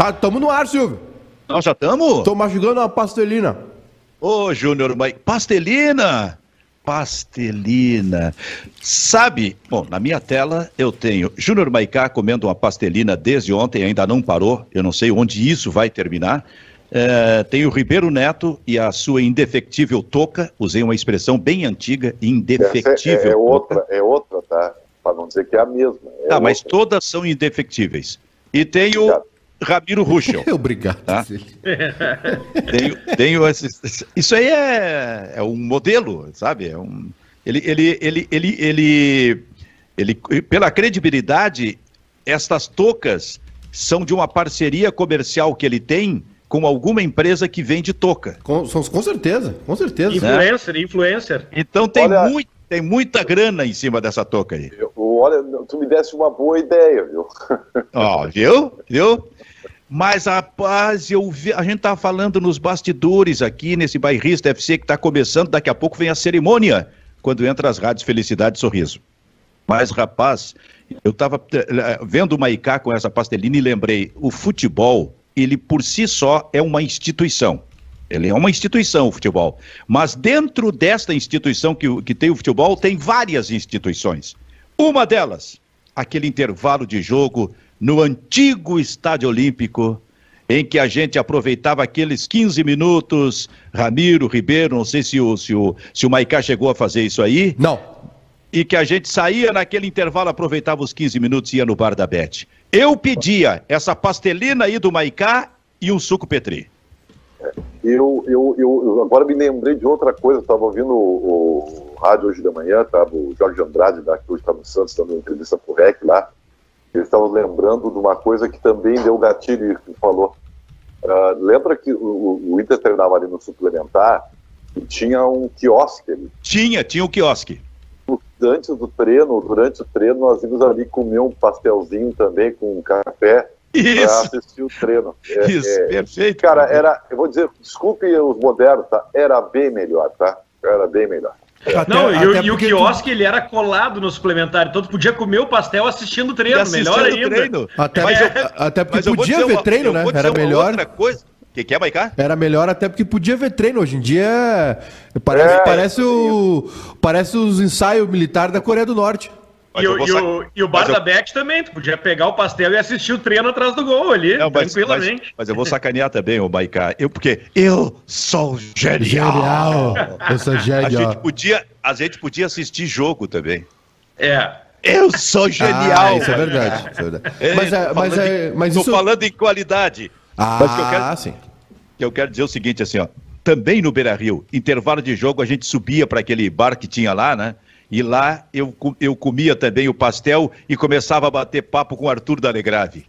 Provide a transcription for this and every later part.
Tá, tamo no ar, Silvio. Nós já estamos? Tô mastigando uma pastelina. Ô, Júnior, mas pastelina! Pastelina. Sabe, bom, na minha tela eu tenho Júnior Maicá comendo uma pastelina desde ontem, ainda não parou, eu não sei onde isso vai terminar. É, tem o Ribeiro Neto e a sua indefectível toca, usei uma expressão bem antiga, indefectível. É, é outra, é outra, tá? Para não dizer que é a mesma. É tá, mas todas são indefectíveis. E tem o. Ramiro Ruschel. Obrigado. Tá? tenho, tenho esses, isso aí é, é um modelo, sabe? É um, ele, ele, ele, ele, ele, ele, pela credibilidade, estas tocas são de uma parceria comercial que ele tem com alguma empresa que vende toca. Com, com certeza, com certeza. Influencer, né? influencer. Então tem, olha, muito, tem muita grana em cima dessa toca aí. Eu, olha, tu me desse uma boa ideia, viu? Ó, viu? Viu? Mas, rapaz, eu vi, a gente tá falando nos bastidores aqui, nesse bairrista FC que está começando, daqui a pouco vem a cerimônia, quando entra as rádios Felicidade e Sorriso. Mas, rapaz, eu estava eh, vendo o Maicá com essa pastelina e lembrei, o futebol ele por si só é uma instituição. Ele é uma instituição, o futebol. Mas dentro desta instituição que, que tem o futebol, tem várias instituições. Uma delas, aquele intervalo de jogo no antigo Estádio Olímpico, em que a gente aproveitava aqueles 15 minutos. Ramiro, Ribeiro, não sei se o, se o, se o Maicá chegou a fazer isso aí. Não. E que a gente saía naquele intervalo, aproveitava os 15 minutos e ia no bar da Bete. Eu pedia essa pastelina aí do Maicá e um suco Petri. Eu, eu, eu agora me lembrei de outra coisa, estava ouvindo o, o, rádio hoje da manhã, tava o Jorge Andrade, da, que hoje está no Santos, dando uma entrevista pro REC lá, ele estava lembrando de uma coisa que também deu gatilho, que falou. Uh, lembra que o, o Inter treinava ali no suplementar e tinha um quiosque ali? Tinha, tinha um quiosque antes do treino, durante o treino, nós íamos ali comer um pastelzinho também com um café para assistir o treino. É, Isso, é, perfeito. Cara, era, eu vou dizer, desculpe os modernos, tá? Era bem melhor, tá? Era bem melhor. Até, não, e, o, e o quiosque tu... ele era colado no suplementar, então tu podia comer o pastel assistindo o treino, assistindo melhor ainda. Treino. Até, mas, até porque podia ver uma, treino, né? Era melhor. Outra coisa, o que, que é, Maicá? Era melhor até porque podia ver treino. Hoje em dia parece, é, parece, o, parece os ensaios militares da Coreia do Norte. E o, e, o, e o bar da Bet também, tu podia pegar o pastel e assistir o treino atrás do gol ali, Não, mas, tranquilamente. Mas, mas, eu vou sacanear também o Maicá. Eu, porque eu sou genial. Genial. Eu sou genial. A gente podia, a gente podia assistir jogo também. É. Eu sou genial. Ah, isso é verdade. Isso é verdade. É, mas, é, mas, é, mas isso... falando em qualidade. Ah, Mas que eu quero, sim. Eu quero dizer o seguinte, assim, ó. Também no Beira Rio, intervalo de jogo, a gente subia para aquele bar que tinha lá, né? E lá eu, eu comia também o pastel e começava a bater papo com o Arthur da Alegrave.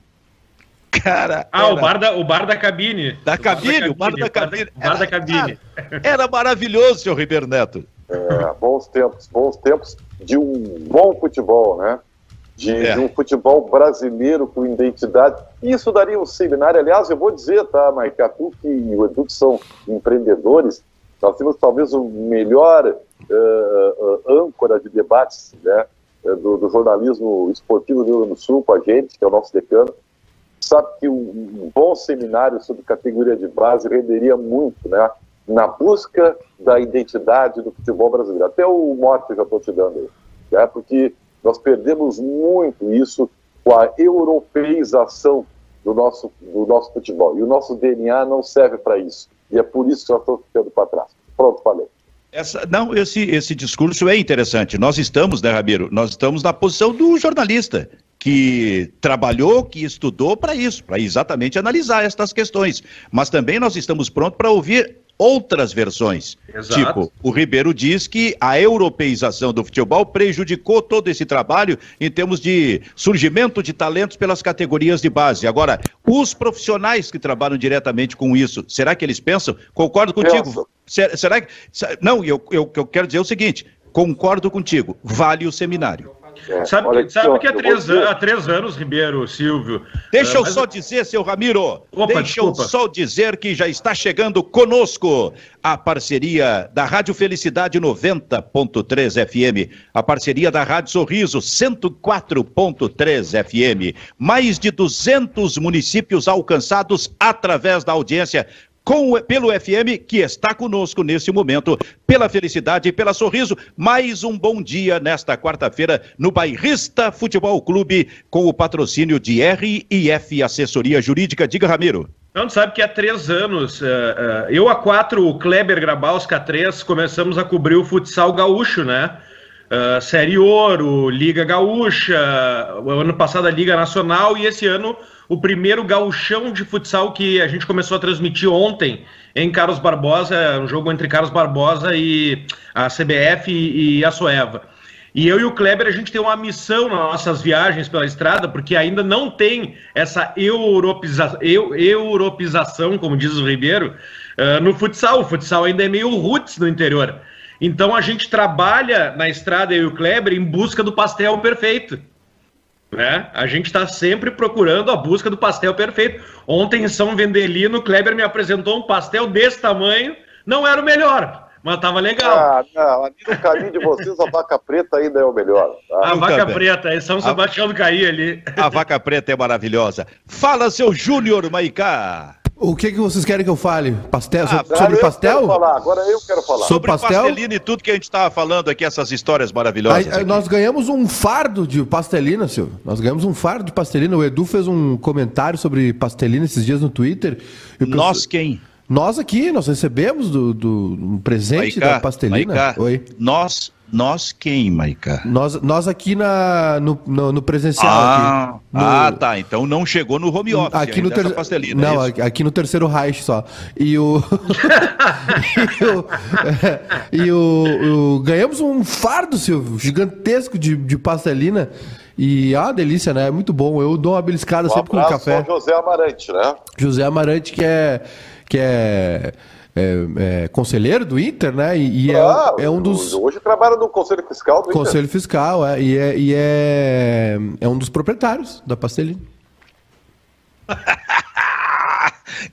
Cara. Ah, era... o, bar da, o bar da cabine. Da cabine, o bar da cabine. O bar da cabine. Era, era maravilhoso, senhor Ribeiro Neto. É, bons tempos, bons tempos de um bom futebol, né? de, é. de, um futebol brasileiro com identidade. Isso daria um seminário. Aliás, eu vou dizer, tá, Maica, tu que o Edu que são empreendedores, nós temos talvez o melhor uh, âncora de debates né, do, do, jornalismo esportivo do Rio Grande do Sul com a gente, que é o nosso decano. Sabe que um, bom seminário sobre categoria de base renderia muito, né? Na busca da identidade do futebol brasileiro. Até o mote já estou te dando aí. Né, porque nós perdemos muito isso com a europeização do nosso, do nosso futebol. E o nosso DNA não serve para isso. E é por isso que nós estamos ficando para trás. Pronto, falei. Essa, não, esse, esse discurso é interessante. Nós estamos, né, Ramiro? Nós estamos na posição do jornalista, que trabalhou, que estudou para isso, para exatamente analisar estas questões. Mas também nós estamos prontos para ouvir outras versões. Exato. Tipo, o Ribeiro diz que a europeização do futebol prejudicou todo esse trabalho em termos de surgimento de talentos pelas categorias de base. Agora, os profissionais que trabalham diretamente com isso, será que eles pensam? Concordo contigo. Será que. Não, eu, eu, eu quero dizer o seguinte: concordo contigo, vale o seminário. É, sabe, que, sabe que há três, há três anos, Ribeiro, Silvio. Deixa uh, eu só dizer, seu Ramiro. Opa, deixa desculpa. eu só dizer que já está chegando conosco a parceria da Rádio Felicidade 90.3 FM, a parceria da Rádio Sorriso 104.3 FM. Mais de 200 municípios alcançados através da audiência com, pelo FM, que está conosco nesse momento, pela felicidade e pela sorriso. Mais um bom dia nesta quarta-feira no Bairrista Futebol Clube, com o patrocínio de RIF Assessoria Jurídica. Diga, Ramiro. Não, sabe que há três anos, uh, uh, eu há quatro, o Kleber Grabalska há três, começamos a cobrir o futsal gaúcho, né? Uh, Série Ouro, Liga Gaúcha, o ano passado a Liga Nacional e esse ano o primeiro gauchão de futsal que a gente começou a transmitir ontem em Carlos Barbosa, um jogo entre Carlos Barbosa e a CBF e, a Soeva. E eu e o Kleber, a gente tem uma missão nas nossas viagens pela estrada, porque ainda não tem essa europeiza, eu, europeização, como diz o Ribeiro, uh, no futsal. O futsal ainda é meio roots no interior. Então a gente trabalha na estrada, eu e o Kleber, em busca do pastel perfeito. Né? A gente está sempre procurando a busca do pastel perfeito. Ontem em São Vendelino, o Kleber me apresentou um pastel desse tamanho. Não era o melhor, mas estava legal. Ah, não, ali no caminho de vocês, a vaca preta ainda é o melhor. Tá? A vaca preta, é São Sebastião a... do Caí ali. A vaca preta é maravilhosa. Fala, seu Júnior Maicá. O que, que vocês querem que eu fale? Pastel? Ah, sobre pastel? Falar, agora eu quero falar. Sobre, sobre pastel? pastelina e tudo que a gente estava falando aqui, essas histórias maravilhosas. Aí, nós ganhamos um fardo de pastelina, Silvio. Nós ganhamos um fardo de pastelina. O Edu fez um comentário sobre pastelina esses dias no Twitter. Nós quem? Nós aqui, nós recebemos do, do um presente Maiká, da pastelina. Maiká, Oi. Nós nós quem, Maica? Nós, nós aqui na, no, no, no presencial. Ah, aqui, no... ah, tá. Então não chegou no home office aqui no ter... pastelina. Não, é aqui no terceiro Reich só. E o. e, o... É, e o... o... Ganhamos um fardo, Silvio, gigantesco de, de pastelina. E é uma delícia, né? É muito bom. Eu dou uma beliscada um sempre com café. José Amarante, né? José Amarante, que é. Que é é, é, conselheiro do Inter, né? E, e é ah, é, é, um dos. Hoje trabalha no Conselho Fiscal do Conselho Inter. Fiscal, é, e, é, e é, é um dos proprietários da Pastelina.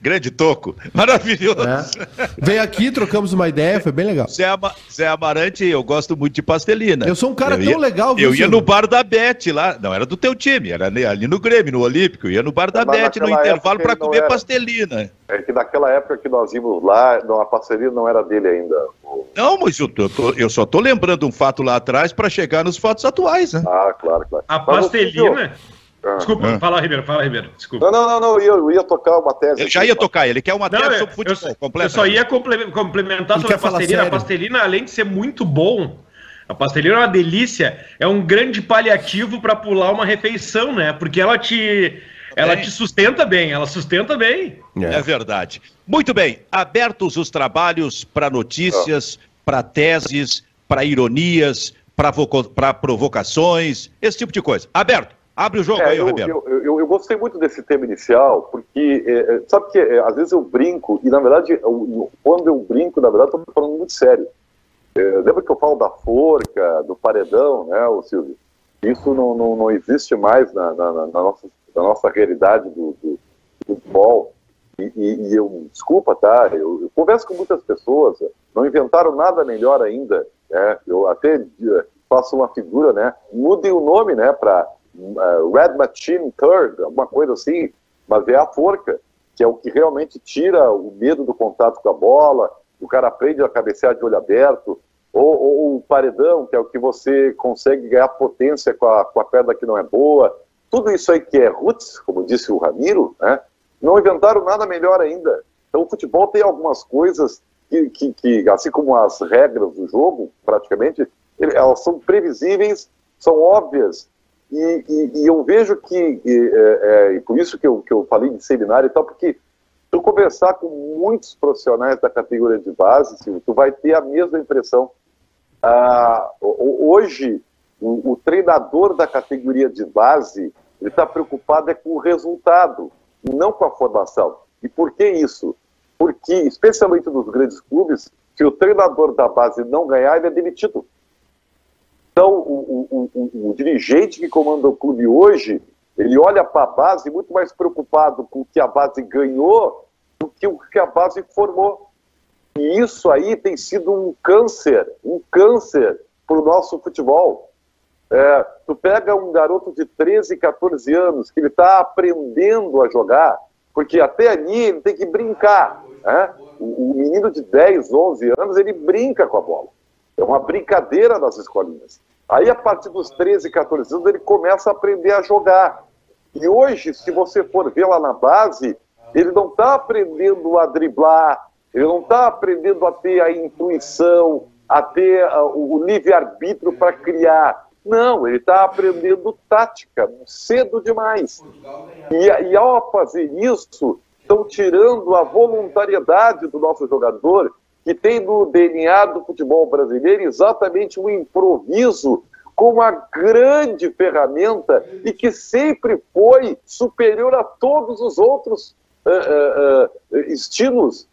Grande toco, maravilhoso. É. Veio aqui, trocamos uma ideia, foi bem legal. Zé, Ama Zé Amarante, eu gosto muito de pastelina. Eu sou um cara eu tão ia, legal, viu, Eu ia no bar da Bete lá, não era do teu time, era ali no Grêmio, no Olímpico. Eu ia no bar da Bete no intervalo para comer era. pastelina. É que naquela época que nós íamos lá, não, a parceria não era dele ainda. Não, mas eu, tô, eu só tô lembrando um fato lá atrás para chegar nos fatos atuais, né? Ah, claro, claro. A pastelina. Ah. Desculpa, ah. fala, Ribeiro, fala, Ribeiro. Desculpa. Não, não, não, não eu, eu ia tocar uma tese. Eu já ia tocar, ele quer uma tese não, sobre futebol completo. Eu só ia complementar sobre a pastelina. A pastelina, além de ser muito bom, a pastelina é uma delícia, é um grande paliativo para pular uma refeição, né? Porque ela te. Ela te sustenta bem, ela sustenta bem. É. é verdade. Muito bem, abertos os trabalhos para notícias, ah. para teses, para ironias, para provocações, esse tipo de coisa. Aberto. Abre o jogo é, aí, eu, Ribeiro. Eu, eu, eu, gostei muito desse tema inicial, porque, é, é sabe que é, às vezes eu brinco, e na verdade, eu, quando eu brinco, na verdade, estou falando muito sério. É, lembra que eu falo da forca, do paredão, né, o Silvio? Isso não, não, não existe mais na, na, na, nossa, na nossa realidade do, do, do futebol. E, e, e, eu, desculpa, tá? Eu, eu, converso com muitas pessoas, não inventaram nada melhor ainda. Né? Eu até eh, faço uma figura, né? Mudem o nome, né? Para uh, Red Machine Third, alguma coisa assim, mas é a forca, que é o que realmente tira o medo do contato com a bola, o cara aprende a cabecear de olho aberto, ou, ou, o paredão, que é o que você consegue ganhar potência com a, com a perna que não é boa. Tudo isso aí que é roots, como disse o Ramiro, né, não inventaram nada melhor ainda. Então o futebol tem algumas coisas que, que, que assim como as regras do jogo, praticamente, elas são previsíveis, são óbvias, e, e, e eu vejo que, e, é, é, por isso que eu, que eu falei de seminário e tal, porque tu conversar com muitos profissionais da categoria de base, Silvio, tu vai ter a mesma impressão. Ah, hoje, o, o, treinador da categoria de base, ele está preocupado é com o resultado, não com a formação. E por que isso? Porque, especialmente nos grandes clubes, se o treinador da base não ganhar, ele é demitido. Então, o, o, o, o dirigente que comanda o clube hoje, ele olha para a base muito mais preocupado com o que a base ganhou do que o que a base formou. E isso aí tem sido um câncer, um câncer para o nosso futebol. É, tu pega um garoto de 13, 14 anos que ele está aprendendo a jogar, porque até ali ele tem que brincar. Né? O, o, menino de 10, 11 anos, ele brinca com a bola. É uma brincadeira nas escolinhas. Aí, a partir dos 13, 14 anos, ele começa a aprender a jogar. E hoje, se você for ver lá na base, ele não está aprendendo a driblar, ele não está aprendendo a ter a intuição, a ter uh, o livre-arbítrio para criar. Não, ele está aprendendo tática cedo demais. E, e ao fazer isso, estão tirando a voluntariedade do nosso jogador, que tem no DNA do futebol brasileiro exatamente um improviso como a grande ferramenta e que sempre foi superior a todos os outros uh, uh, uh, estilos.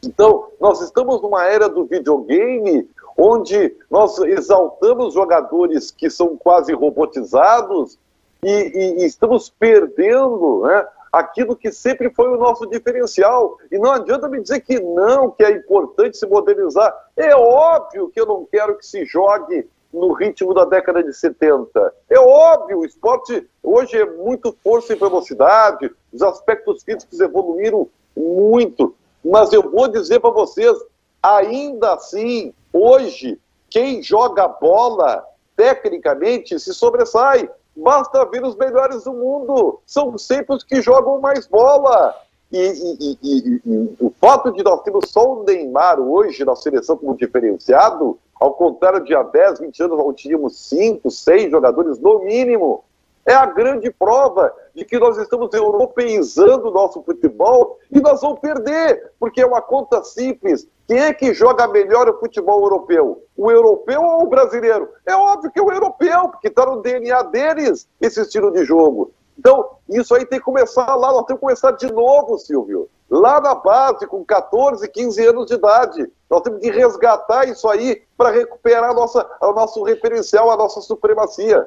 Então, nós estamos numa era do videogame onde nós exaltamos jogadores que são quase robotizados e, e, e estamos perdendo né, aquilo que sempre foi o nosso diferencial. E não adianta me dizer que não, que é importante se modernizar. É óbvio que eu não quero que se jogue no ritmo da década de 70. É óbvio, o esporte hoje é muito força e velocidade, os aspectos físicos evoluíram muito. Mas eu vou dizer para vocês, ainda assim, hoje, quem joga bola, tecnicamente, se sobressai. Basta ver os melhores do mundo. São sempre os que jogam mais bola. E, e, e, e, o fato de nós termos só o Neymar hoje na seleção como diferenciado, ao contrário de há 10, 20 anos, onde tínhamos 5, 6 jogadores no mínimo, é a grande prova de que nós estamos europeizando o nosso futebol e nós vamos perder, porque é uma conta simples. Quem é que joga melhor o futebol europeu? O europeu ou o brasileiro? É óbvio que é o europeu, porque está no DNA deles esse estilo de jogo. Então, isso aí tem que começar lá, nós temos que começar de novo, Silvio. Lá na base, com 14, 15 anos de idade. Nós temos que resgatar isso aí para recuperar nossa, o nosso referencial, a nossa supremacia.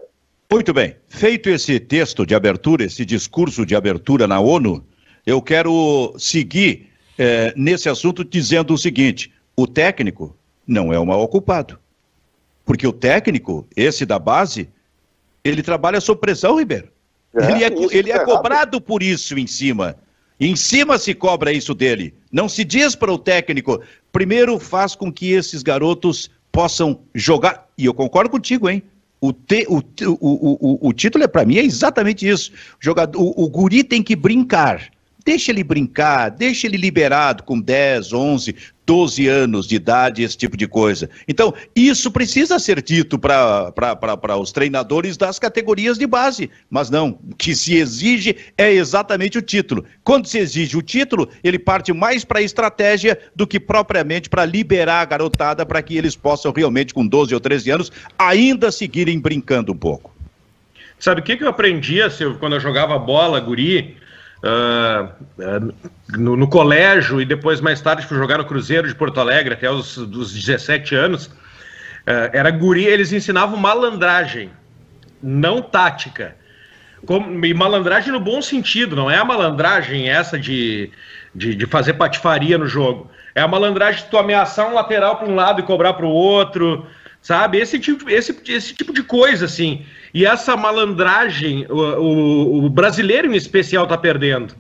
Muito bem. Feito esse texto de abertura, esse discurso de abertura na ONU, eu quero seguir é, nesse assunto dizendo o seguinte: o técnico não é o mal ocupado. Porque o técnico, esse da base, ele trabalha sob pressão, Ribeiro. É, ele é, ele é cobrado por isso em cima. Em cima se cobra isso dele. Não se diz para o técnico, primeiro faz com que esses garotos possam jogar. E eu concordo contigo, hein? O, te, o, o, o, o, título é para mim é exatamente isso. O, jogador, o, o guri tem que brincar. Deixa ele brincar, deixa ele liberado com 10, 11, 12 anos de idade, esse tipo de coisa. Então, isso precisa ser dito para os treinadores das categorias de base. Mas não, o que se exige é exatamente o título. Quando se exige o título, ele parte mais para a estratégia do que propriamente para liberar a garotada para que eles possam realmente, com 12 ou 13 anos, ainda seguirem brincando um pouco. Sabe o que, que eu aprendia, Silvio, quando eu jogava bola, guri? Uh, no, no, colégio e depois mais tarde fui jogar no Cruzeiro de Porto Alegre até os, os 17 anos. Uh, era guri, eles ensinavam malandragem, não tática. Como, e malandragem no bom sentido, não é a malandragem essa de, de, de fazer patifaria no jogo. É a malandragem de tu ameaçar um lateral para um lado e cobrar para o outro, sabe? Esse tipo, esse, esse tipo de coisa, assim. E essa malandragem, o, o, o brasileiro em especial está perdendo.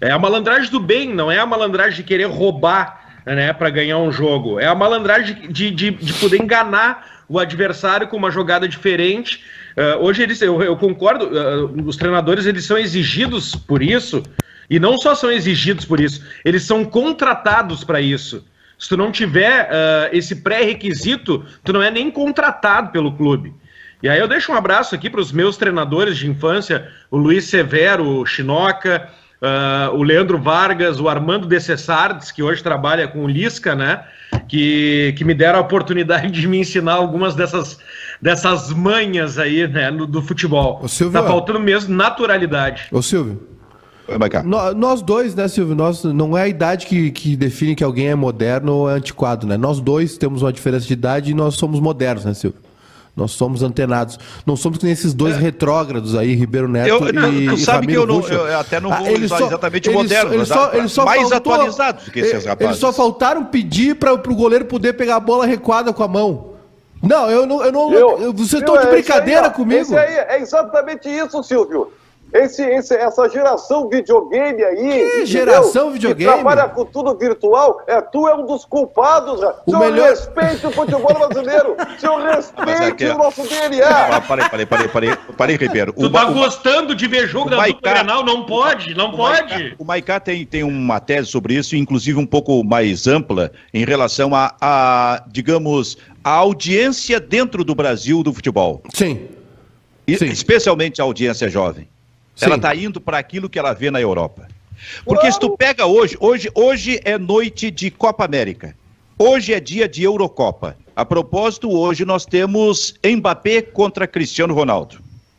É a malandragem do bem, não é a malandragem de querer roubar né, para ganhar um jogo. É a malandragem de, de, de poder enganar o adversário com uma jogada diferente. Uh, hoje eles, eu, eu concordo, uh, os treinadores eles são exigidos por isso, e não só são exigidos por isso, eles são contratados para isso. Se tu não tiver uh, esse pré-requisito, tu não é nem contratado pelo clube. E aí eu deixo um abraço aqui para os meus treinadores de infância, o Luiz Severo, o Chinoca, uh, o Leandro Vargas, o Armando Decessardes, que hoje trabalha com o Lisca, né? Que, que me deram a oportunidade de me ensinar algumas dessas, dessas manhas aí, né, no, do futebol. Ô, Silvio, tá faltando mesmo naturalidade. Ô Silvio, no, nós dois, né, Silvio? Nós, não é a idade que, que define que alguém é moderno ou é antiquado, né? Nós dois temos uma diferença de idade e nós somos modernos, né, Silvio? Nós somos antenados. Não somos que nem esses dois é. retrógrados aí, Ribeiro Neto eu, e Tu sabe Ramiro que eu, não, eu, até não ah, vou ah, só, exatamente moderno, eles só, eles só mais faltou, atualizados que esses rapazes. Eles só faltaram pedir para o goleiro poder pegar a bola recuada com a mão. Não, eu não. Eu não eu, vocês estão de é brincadeira aí, comigo. Aí, é exatamente isso, Silvio. Esse, esse, essa geração videogame aí. Que geração videogame? Que trabalha com tudo virtual. É, tu é um dos culpados. O Senhor melhor... respeite o futebol brasileiro. Senhor respeite o nosso DNA. Parei, parei, parei, parei, parei, Ribeiro. Tu tá gostando de ver jogo da Maiká, dupla Granal? Não pode, não o pode. Maiká, o Maiká tem, tem uma tese sobre isso, inclusive um pouco mais ampla, em relação a, a digamos, a audiência dentro do Brasil do futebol. Sim. E, Sim. Especialmente a audiência jovem. Sim. Ela está indo para aquilo que ela vê na Europa. Porque se tu pega hoje, hoje, hoje é noite de Copa América. Hoje é dia de Eurocopa. A propósito, hoje nós temos Mbappé contra Cristiano Ronaldo.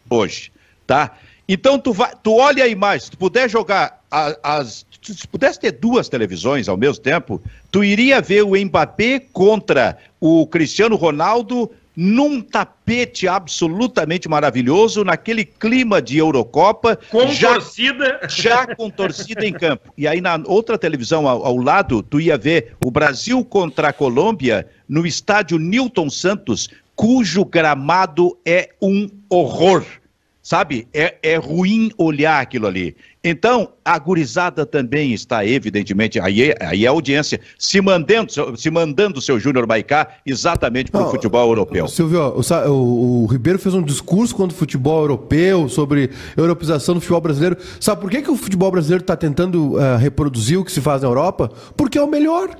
Hoje, tá? Então tu vai, tu olha a imagem, se tu puder jogar as, as se pudesse ter duas televisões ao mesmo tempo, tu iria ver o Mbappé contra o Cristiano Ronaldo num tapete absolutamente maravilhoso, naquele clima de Eurocopa. Com já, torcida. Já com torcida em campo. E aí na outra televisão ao, ao, lado, tu ia ver o Brasil contra a Colômbia no estádio Newton Santos, cujo gramado é um horror. Sabe? É, é ruim olhar aquilo ali. Então, a gurizada também está, evidentemente, aí, aí é a audiência, se mandando, se mandando o seu Júnior Maicá exatamente para o futebol europeu. Silvio, o, o, o, Ribeiro fez um discurso contra o futebol europeu, sobre europeização do futebol brasileiro. Sabe por que, que o futebol brasileiro está tentando uh, reproduzir o que se faz na Europa? Porque é o melhor.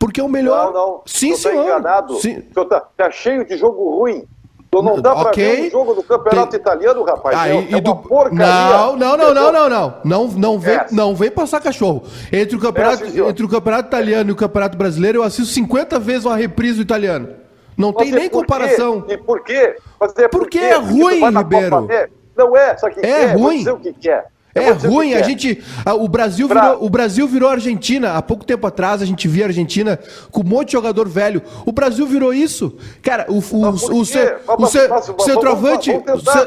Porque é o melhor. Não, não. Sim, senhor. Tá enganado. Sim. Tá, tá cheio de jogo ruim. Então não dá okay. pra ver um jogo do campeonato Tem... italiano, rapaz. É, é do... porcaria. Não, não, não, não, não, não. Não, não, vem, é. não vem passar cachorro. Entre o, campeonato, é, entre o campeonato italiano e o campeonato brasileiro, eu assisto 50 vezes uma reprise do italiano. Não Mas tem nem comparação. Quê? E por quê? Mas é porque, porque é ruim, Ribeiro. Não é, só que é, ruim. dizer o que, que é. É ruim, a gente. A, o, Brasil virou, o Brasil virou Argentina. Há pouco tempo atrás a gente via a Argentina com um monte de jogador velho. O Brasil virou isso. Cara, o, o, o, o, centroavante,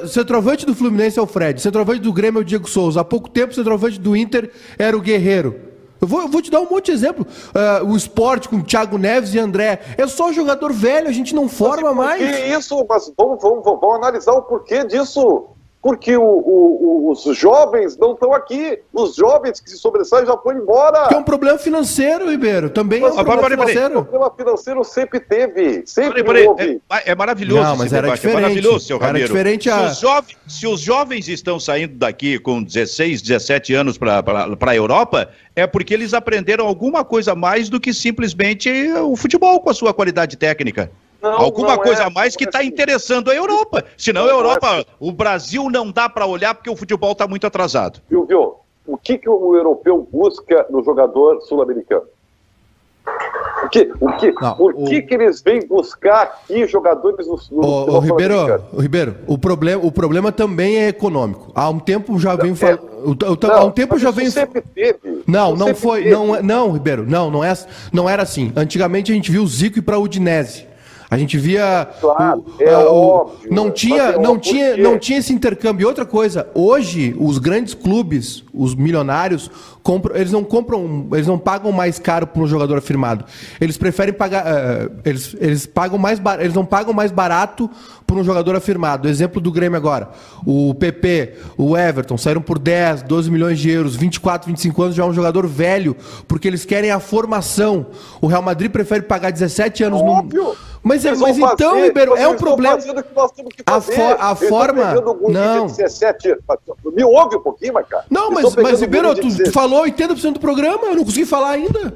centroavante do Fluminense é o Fred, centroavante do Grêmio é o Diego Souza. Há pouco tempo o centroavante do Inter era o Guerreiro. Eu vou, eu vou te dar um monte de exemplo. Uh, o esporte com Thiago Neves e André. É só jogador velho, a gente não forma mais. Que isso? Mas vamos, vamos, vamos analisar o porquê disso porque o, o, os jovens não estão aqui. Os jovens que se sobressaem já foram embora. Que é um problema financeiro, Ribeiro. Também mas, é um problema financeiro. O problema financeiro sempre teve. Sempre peraí, houve. É, é, maravilhoso não, mas era debate. É diferente. É maravilhoso, seu Ramiro. Era diferente a... se, os jovens, se os jovens estão saindo daqui com 16, 17 anos para a Europa, é porque eles aprenderam alguma coisa mais do que simplesmente o futebol com a sua qualidade técnica. Não, Alguma não coisa é, a mais que está assim. interessando a Europa. Senão a Europa, é assim. o Brasil não dá para olhar porque o futebol está muito atrasado. Viu, viu? O que, que o europeu busca no jogador sul-americano? O que, o que, não, por o... que, que eles vêm buscar aqui jogadores no, no o, o Ribeiro, o Ribeiro, o problema, o problema também é econômico. Há um tempo já vem falando. É, há um tempo já vem. Sempre teve. Não, não foi. Não, não, Ribeiro, não, não, é, não era assim. Antigamente a gente viu o Zico ir para o Udinese. A gente via. Claro, o, é o, óbvio. Não tinha, não, tinha, não tinha esse intercâmbio. E outra coisa, hoje, os grandes clubes, os milionários, compram, eles não compram, eles não pagam mais caro para um jogador afirmado. Eles preferem pagar. Uh, eles, eles pagam mais eles não pagam mais barato por um jogador afirmado. Exemplo do Grêmio agora. O PP, o Everton saíram por 10, 12 milhões de euros, 24, 25 anos, já é um jogador velho, porque eles querem a formação. O Real Madrid prefere pagar 17 anos Óbvio. no mas, é, mas então, fazer, Ribeiro, é um problema. A, for, a forma. Não. 17, me ouve um pouquinho, mas cara. Não, mas, mas Ribeiro, tu, tu falou 80% do programa, eu não consegui falar ainda.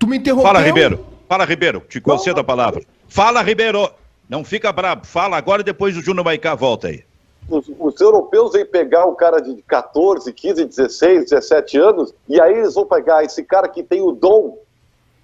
Tu me interrompeu. Fala, Ribeiro. Fala, Ribeiro. Te concedo a palavra. Fala, Ribeiro. Não fica bravo. Fala agora e depois o Júnior Maicá volta aí. Os, os, europeus vêm pegar o cara de 14, 15, 16, 17 anos, e aí eles vão pegar esse cara que tem o dom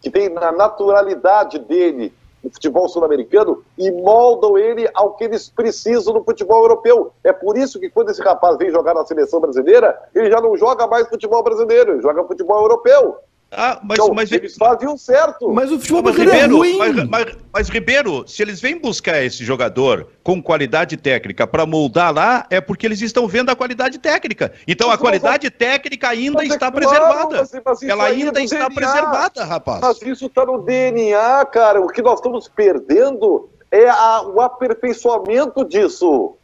que tem na naturalidade dele no futebol sul-americano e moldam ele ao que eles precisam no futebol europeu. É por isso que quando esse rapaz vem jogar na seleção brasileira, ele já não joga mais futebol brasileiro, ele joga futebol europeu. Ah, mas, então, mas eles faziam certo. Mas o futebol mas, Ribeiro, é ruim. Mas, mas, mas, Ribeiro, se eles vêm buscar esse jogador com qualidade técnica para moldar lá, é porque eles estão vendo a qualidade técnica. Então a qualidade técnica ainda é está claro, preservada. Ela ainda é está DNA. preservada, rapaz. Mas isso está no DNA, cara. O que nós estamos perdendo é a, o aperfeiçoamento disso.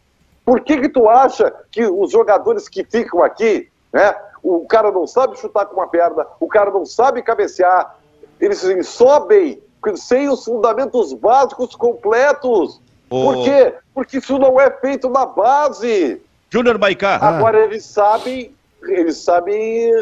Por que que tu acha que os jogadores que ficam aqui, né? O cara não sabe chutar com uma perna, o cara não sabe cabecear, eles, sobem sem os fundamentos básicos completos. Oh. Por quê? Porque isso não é feito na base. Júnior Maicá. Agora ah. eles sabem, eles sabem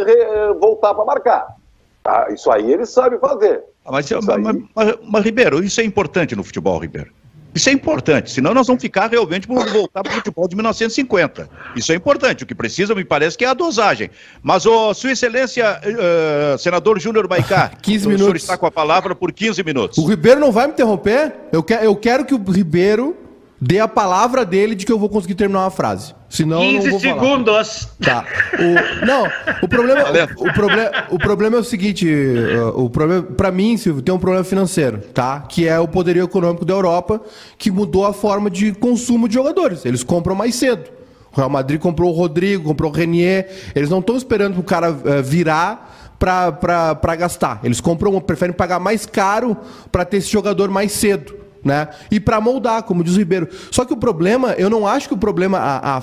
voltar para marcar. Ah, isso aí eles sabem fazer. Mas, mas, mas, mas, Ribeiro, isso é importante no futebol, Ribeiro. Isso é importante, senão nós vamos ficar realmente por voltar para o futebol de 1950. Isso é importante. O que precisa, me parece, que é a dosagem. Mas, oh, Sua Excelência, uh, senador Júnior Baicá, 15 minutos. o senhor está com a palavra por 15 minutos. O Ribeiro não vai me interromper? Eu, que, eu quero que o Ribeiro dê a palavra dele de que eu vou conseguir terminar uma frase. Senão 15 segundos. Tá. O, não, o problema, o, o, problema, o problema é o seguinte, uh, o problema para mim, Silvio, tem um problema financeiro, tá? Que é o poderio econômico da Europa, que mudou a forma de consumo de jogadores. Eles compram mais cedo. O Real Madrid comprou o Rodrigo, comprou o Renier. Eles não estão esperando o cara uh, virar para gastar. Eles compram, preferem pagar mais caro para ter esse jogador mais cedo né? E para moldar, como diz o Ribeiro. Só que o problema, eu não acho que o problema, a, a,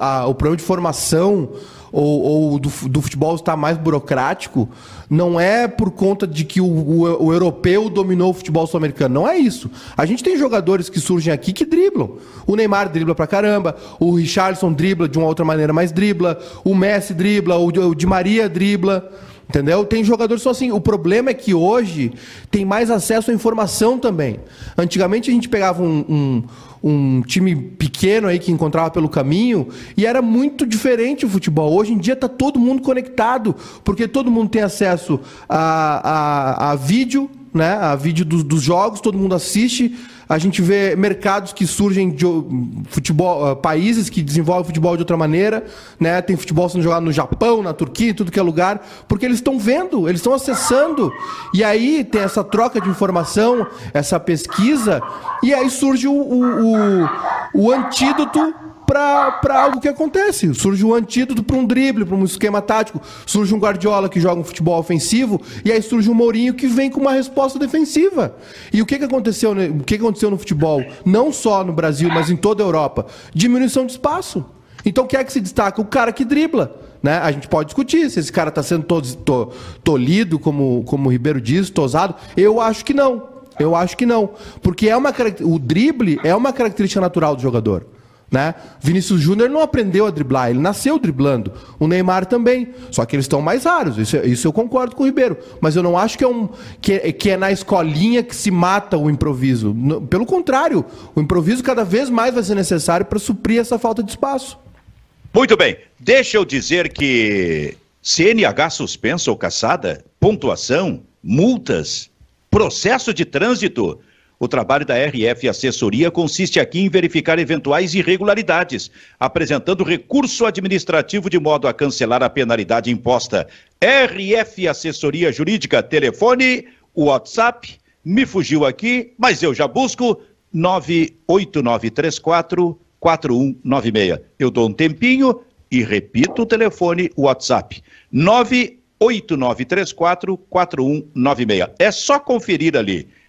a o problema de formação ou, ou do, do, futebol estar mais burocrático, não é por conta de que o, o, o europeu dominou o futebol sul-americano. Não é isso. A gente tem jogadores que surgem aqui que driblam. O Neymar dribla pra caramba, o Richarlison dribla de uma outra maneira, mas dribla, o Messi dribla, o, o Di Maria dribla. Entendeu? Tem jogadores só assim. O problema é que hoje tem mais acesso à informação também. Antigamente a gente pegava um, um, um, time pequeno aí que encontrava pelo caminho e era muito diferente o futebol. Hoje em dia está todo mundo conectado, porque todo mundo tem acesso a, a, a vídeo, né? A vídeo dos, dos jogos, todo mundo assiste a gente vê mercados que surgem de futebol, uh, países que desenvolvem futebol de outra maneira, né? Tem futebol sendo jogado no Japão, na Turquia, em tudo que é lugar, porque eles estão vendo, eles estão acessando. E aí tem essa troca de informação, essa pesquisa, e aí surge o, o, o, o antídoto para algo que acontece. Surge um antídoto para um drible, para um esquema tático. Surge um Guardiola que joga um futebol ofensivo e aí surge um Mourinho que vem com uma resposta defensiva. E o que, que aconteceu, o que, que aconteceu no futebol, não só no Brasil, mas em toda a Europa? Diminuição de espaço. Então quem é que se destaca? O cara que dribla. Né? A gente pode discutir se esse cara está sendo to, to, como, como o Ribeiro diz, tosado. Eu acho que não. Eu acho que não. Porque é uma, o drible é uma característica natural do jogador. Né? Vinícius Júnior não aprendeu a driblar, ele nasceu driblando. O Neymar também. Só que eles estão mais raros. Isso, isso eu concordo com o Ribeiro. Mas eu não acho que é, um, que, que é na escolinha que se mata o improviso. Pelo contrário, o improviso cada vez mais vai ser necessário para suprir essa falta de espaço. Muito bem. Deixa eu dizer que CNH suspensa ou caçada, pontuação, multas, processo de trânsito o trabalho da RF Assessoria consiste aqui em verificar eventuais irregularidades, apresentando recurso administrativo de modo a cancelar a penalidade imposta. RF Assessoria Jurídica, telefone, WhatsApp, me fugiu aqui, mas eu já busco 98934 4196. Eu dou um tempinho e repito o telefone WhatsApp 98934 4196. É só conferir ali.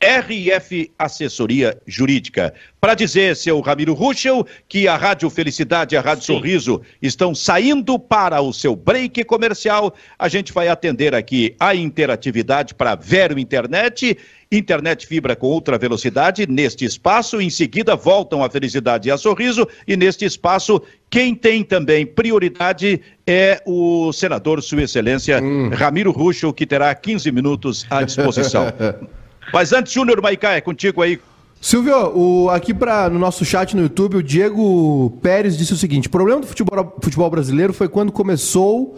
RF Assessoria Jurídica. Para dizer, seu Ramiro Ruschel, que a Rádio Felicidade e a Rádio Sim. Sorriso estão saindo para o seu break comercial, a gente vai atender aqui a interatividade para Vero Internet, internet fibra com ultra velocidade neste espaço. Em seguida, voltam a Felicidade e a Sorriso, e neste espaço, quem tem também prioridade é o senador, Sua Excelência, hum. Ramiro Ruschel, que terá 15 minutos à disposição. Mas antes, Júnior Maicá, é contigo aí. Silvio, o, aqui pra, no nosso chat no YouTube, o Diego Pérez disse o seguinte: o problema do futebol, futebol brasileiro foi quando começou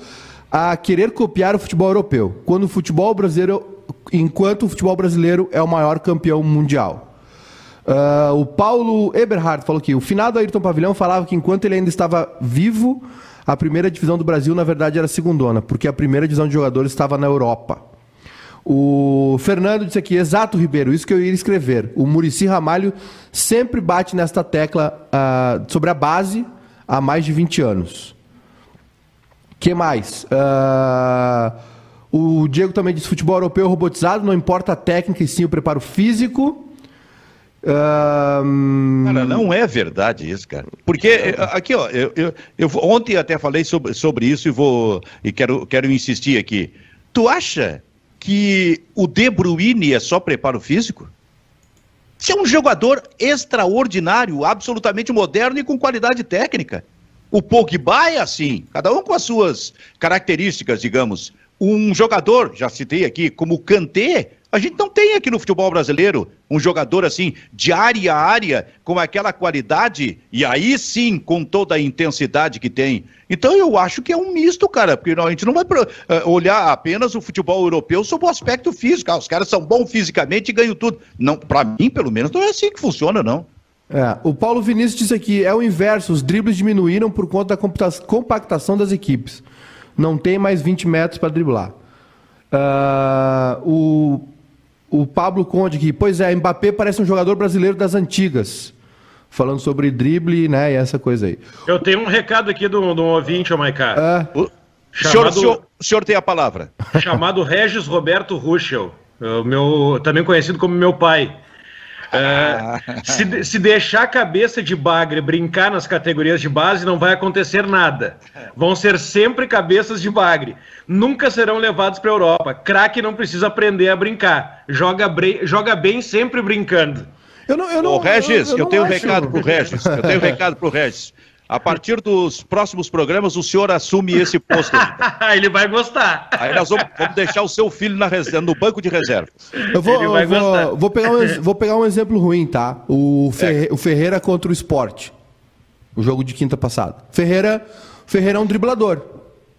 a querer copiar o futebol europeu. Quando o futebol brasileiro, enquanto o futebol brasileiro é o maior campeão mundial. Uh, o Paulo Eberhard falou aqui: o finado Ayrton Pavilhão falava que enquanto ele ainda estava vivo, a primeira divisão do Brasil, na verdade, era segundona, porque a primeira divisão de jogadores estava na Europa. O Fernando disse aqui, exato, Ribeiro, isso que eu ia escrever. O Murici Ramalho sempre bate nesta tecla uh, sobre a base há mais de 20 anos. que mais? Uh, o Diego também disse futebol europeu robotizado, não importa a técnica e sim o preparo físico. Um... Cara, não é verdade isso, cara. Porque eh, aqui, ó, eu, eu, eu, ontem até falei sobre, sobre isso e vou e quero, quero insistir aqui. Tu acha que o De Bruyne é só preparo físico? Você é um jogador extraordinário, absolutamente moderno e com qualidade técnica. O Pogba é assim, cada um com as suas características, digamos. Um jogador, já citei aqui, como o Kanté, a gente não tem aqui no futebol brasileiro um jogador assim, de área a área, com aquela qualidade, e aí sim, com toda a intensidade que tem. Então eu acho que é um misto, cara, porque a gente não vai uh, olhar apenas o futebol europeu sob o aspecto físico. Ah, os caras são bons fisicamente e ganham tudo. Não, para mim, pelo menos, não é assim que funciona, não. É, o Paulo Vinícius disse aqui, é o inverso, os dribles diminuíram por conta da compactação das equipes não tem mais 20 metros para driblar. Uh, o, o Pablo Conde aqui, pois é, Mbappé parece um jogador brasileiro das antigas. Falando sobre drible, né, e essa coisa aí. Eu tenho um recado aqui do, do ouvinte, ô Maiká. É. O, chamado, senhor, senhor, o senhor tem a palavra. Chamado Regis Roberto Ruschel, meu, também conhecido como meu pai. É, se, se deixar a cabeça de bagre brincar nas categorias de base, não vai acontecer nada. Vão ser sempre cabeças de bagre. Nunca serão levados para a Europa. Craque não precisa aprender a brincar. Joga, joga bem sempre brincando. Eu não, eu não, Ô, Regis, eu, eu, eu tenho um recado pro Regis. Eu tenho um recado pro Regis. A partir dos próximos programas, o senhor assume esse posto. Ele vai gostar. Aí nós vamos, vamos deixar o seu filho na reserva, no banco de reserva. Eu vou, eu vou, vou, pegar um, vou pegar um exemplo ruim, tá? O, Ferre, é. o Ferreira contra o esporte. O jogo de quinta passada. Ferreira, Ferreira é um driblador.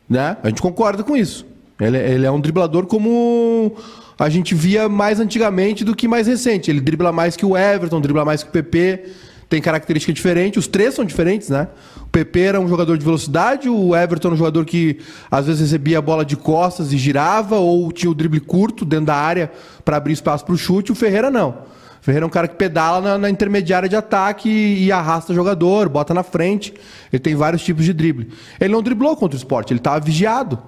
Né? A gente concorda com isso. Ele, ele é um driblador como a gente via mais antigamente do que mais recente. Ele dribla mais que o Everton, dribla mais que o PP tem característica diferente, os três são diferentes, né? O PP era um jogador de velocidade, o Everton era um jogador que às vezes recebia a bola de costas e girava, ou tinha o drible curto dentro da área para abrir espaço para o chute, o Ferreira não. O Ferreira é um cara que pedala na, na intermediária de ataque e, e arrasta jogador, bota na frente. Ele tem vários tipos de drible. Ele não driblou contra o esporte, ele estava vigiado.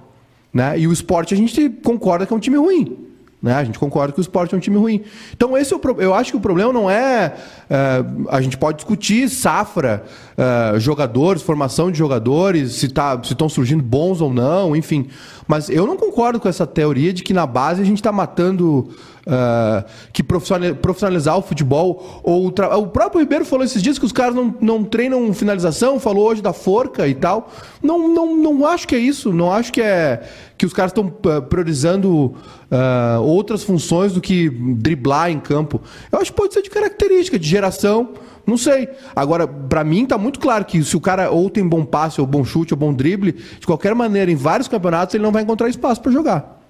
Né? E o esporte a gente concorda que é um time ruim. Né? A gente concorda que o esporte é um time ruim. Então, esse é o pro... eu acho que o problema não é. Uh, a gente pode discutir safra, uh, jogadores, formação de jogadores, se tá, estão surgindo bons ou não, enfim. Mas eu não concordo com essa teoria de que na base a gente está matando Uh, que profissionalizar o futebol. Ou o, tra... o, próprio Ribeiro falou esses dias que os caras não, não treinam finalização, falou hoje da forca e tal. Não, não, não acho que é isso. Não acho que é que os caras estão uh, priorizando uh, outras funções do que driblar em campo. Eu acho que pode ser de característica, de geração. Não sei. Agora, para mim, tá muito claro que se o cara ou tem bom passe, ou bom chute, ou bom drible, de qualquer maneira, em vários campeonatos, ele não vai encontrar espaço para jogar.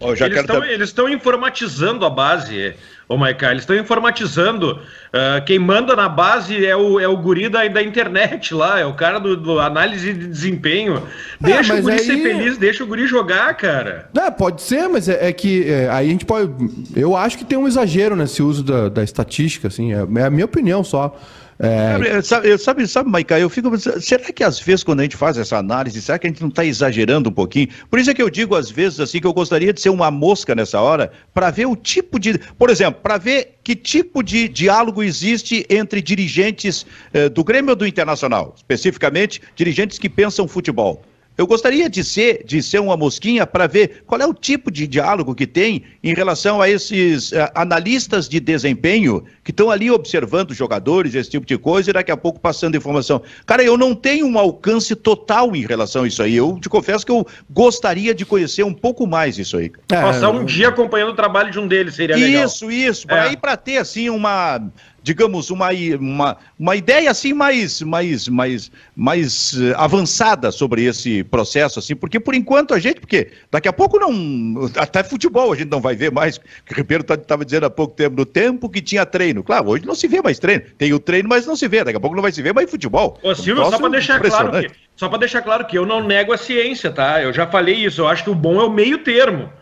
Eles estão informatizando a base, ô Maiká, eles estão informatizando. Uh, quem manda na base é o, é o guri da, da internet lá, é o cara do, do análise de desempenho. É, deixa é, o guri aí... ser feliz, deixa o guri jogar, cara. É, pode ser, mas é, é que é, aí a gente pode. Eu acho que tem um exagero nesse uso da, da estatística, assim, é, é a minha opinião só. É... Sabe, sabe, sabe, Maica, eu fico será que às vezes quando a gente faz essa análise, será que a gente não está exagerando um pouquinho? Por isso é que eu digo às vezes assim que eu gostaria de ser uma mosca nessa hora para ver o tipo de, por exemplo, para ver que tipo de diálogo existe entre dirigentes eh, do Grêmio ou do Internacional, especificamente dirigentes que pensam futebol. Eu gostaria de ser, de ser uma mosquinha para ver qual é o tipo de diálogo que tem em relação a esses uh, analistas de desempenho que estão ali observando jogadores, esse tipo de coisa, e daqui a pouco passando informação. Cara, eu não tenho um alcance total em relação a isso aí. Eu te confesso que eu gostaria de conhecer um pouco mais isso aí. É, Passar um dia acompanhando o trabalho de um deles seria legal. Isso, isso. É. Aí para ter assim uma digamos, uma, uma, uma ideia assim mais, mais, mais, mais uh, avançada sobre esse processo, assim, porque por enquanto a gente, porque daqui a pouco não, até futebol a gente não vai ver mais, que o Ribeiro estava tá, dizendo há pouco tempo, no tempo que tinha treino. Claro, hoje não se vê mais treino, tem o treino, mas não se vê, daqui a pouco não vai se ver mais futebol. Ô Silvio, só para deixar claro que, só para deixar claro que eu não nego a ciência, tá? Eu já falei isso, eu acho que o bom é o meio termo.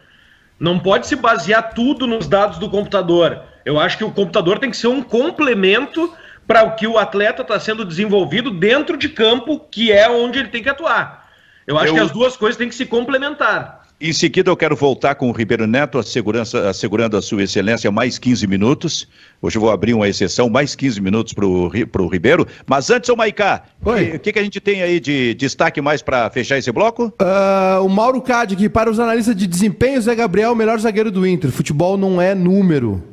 Não pode se basear tudo nos dados do computador. Eu acho que o computador tem que ser um complemento para o que o atleta está sendo desenvolvido dentro de campo, que é onde ele tem que atuar. Eu acho eu... que as duas coisas têm que se complementar. Em seguida, eu quero voltar com o Ribeiro Neto, assegurando a sua excelência mais 15 minutos. Hoje eu vou abrir uma exceção, mais 15 minutos para o Ribeiro. Mas antes, ô Maicá, o que, que a gente tem aí de destaque mais para fechar esse bloco? Uh, o Mauro Cade, que para os analistas de desempenho, Zé Gabriel é o melhor zagueiro do Inter. Futebol não é número.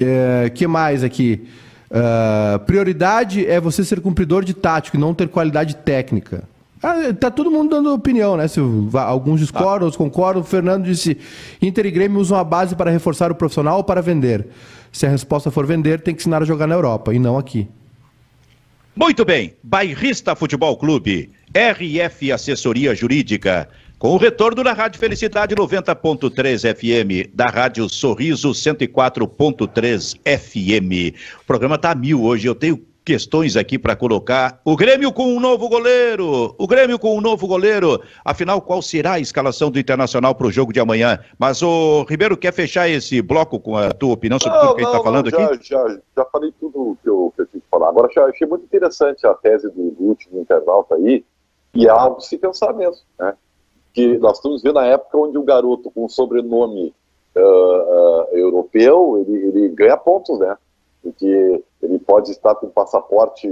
É, que mais aqui? Uh, prioridade é você ser cumpridor de tático e não ter qualidade técnica. Ah, tá todo mundo dando opinião, né? Se, alguns discordam, outros concordam. O Fernando disse: Inter e Grêmio usam a base para reforçar o profissional ou para vender? Se a resposta for vender, tem que ensinar a jogar na Europa e não aqui. Muito bem. Bairrista Futebol Clube, RF Assessoria Jurídica. Com o retorno da Rádio Felicidade 90.3 FM, da Rádio Sorriso 104.3 FM. O programa tá mil hoje. Eu tenho questões aqui para colocar. O Grêmio com um novo goleiro. O Grêmio com um novo goleiro. Afinal, qual será a escalação do Internacional para o jogo de amanhã? Mas o Ribeiro quer fechar esse bloco com a tua opinião sobre não, tudo que não, a gente está falando já, aqui? Já, já falei tudo que eu, que eu tinha que falar. Agora, achei muito interessante a tese do, do último internauta aí, e é algo se pensar mesmo, né? Que nós estamos vendo a época onde o garoto com sobrenome uh, uh, europeu, ele, ele ganha pontos, né? Porque ele pode estar com passaporte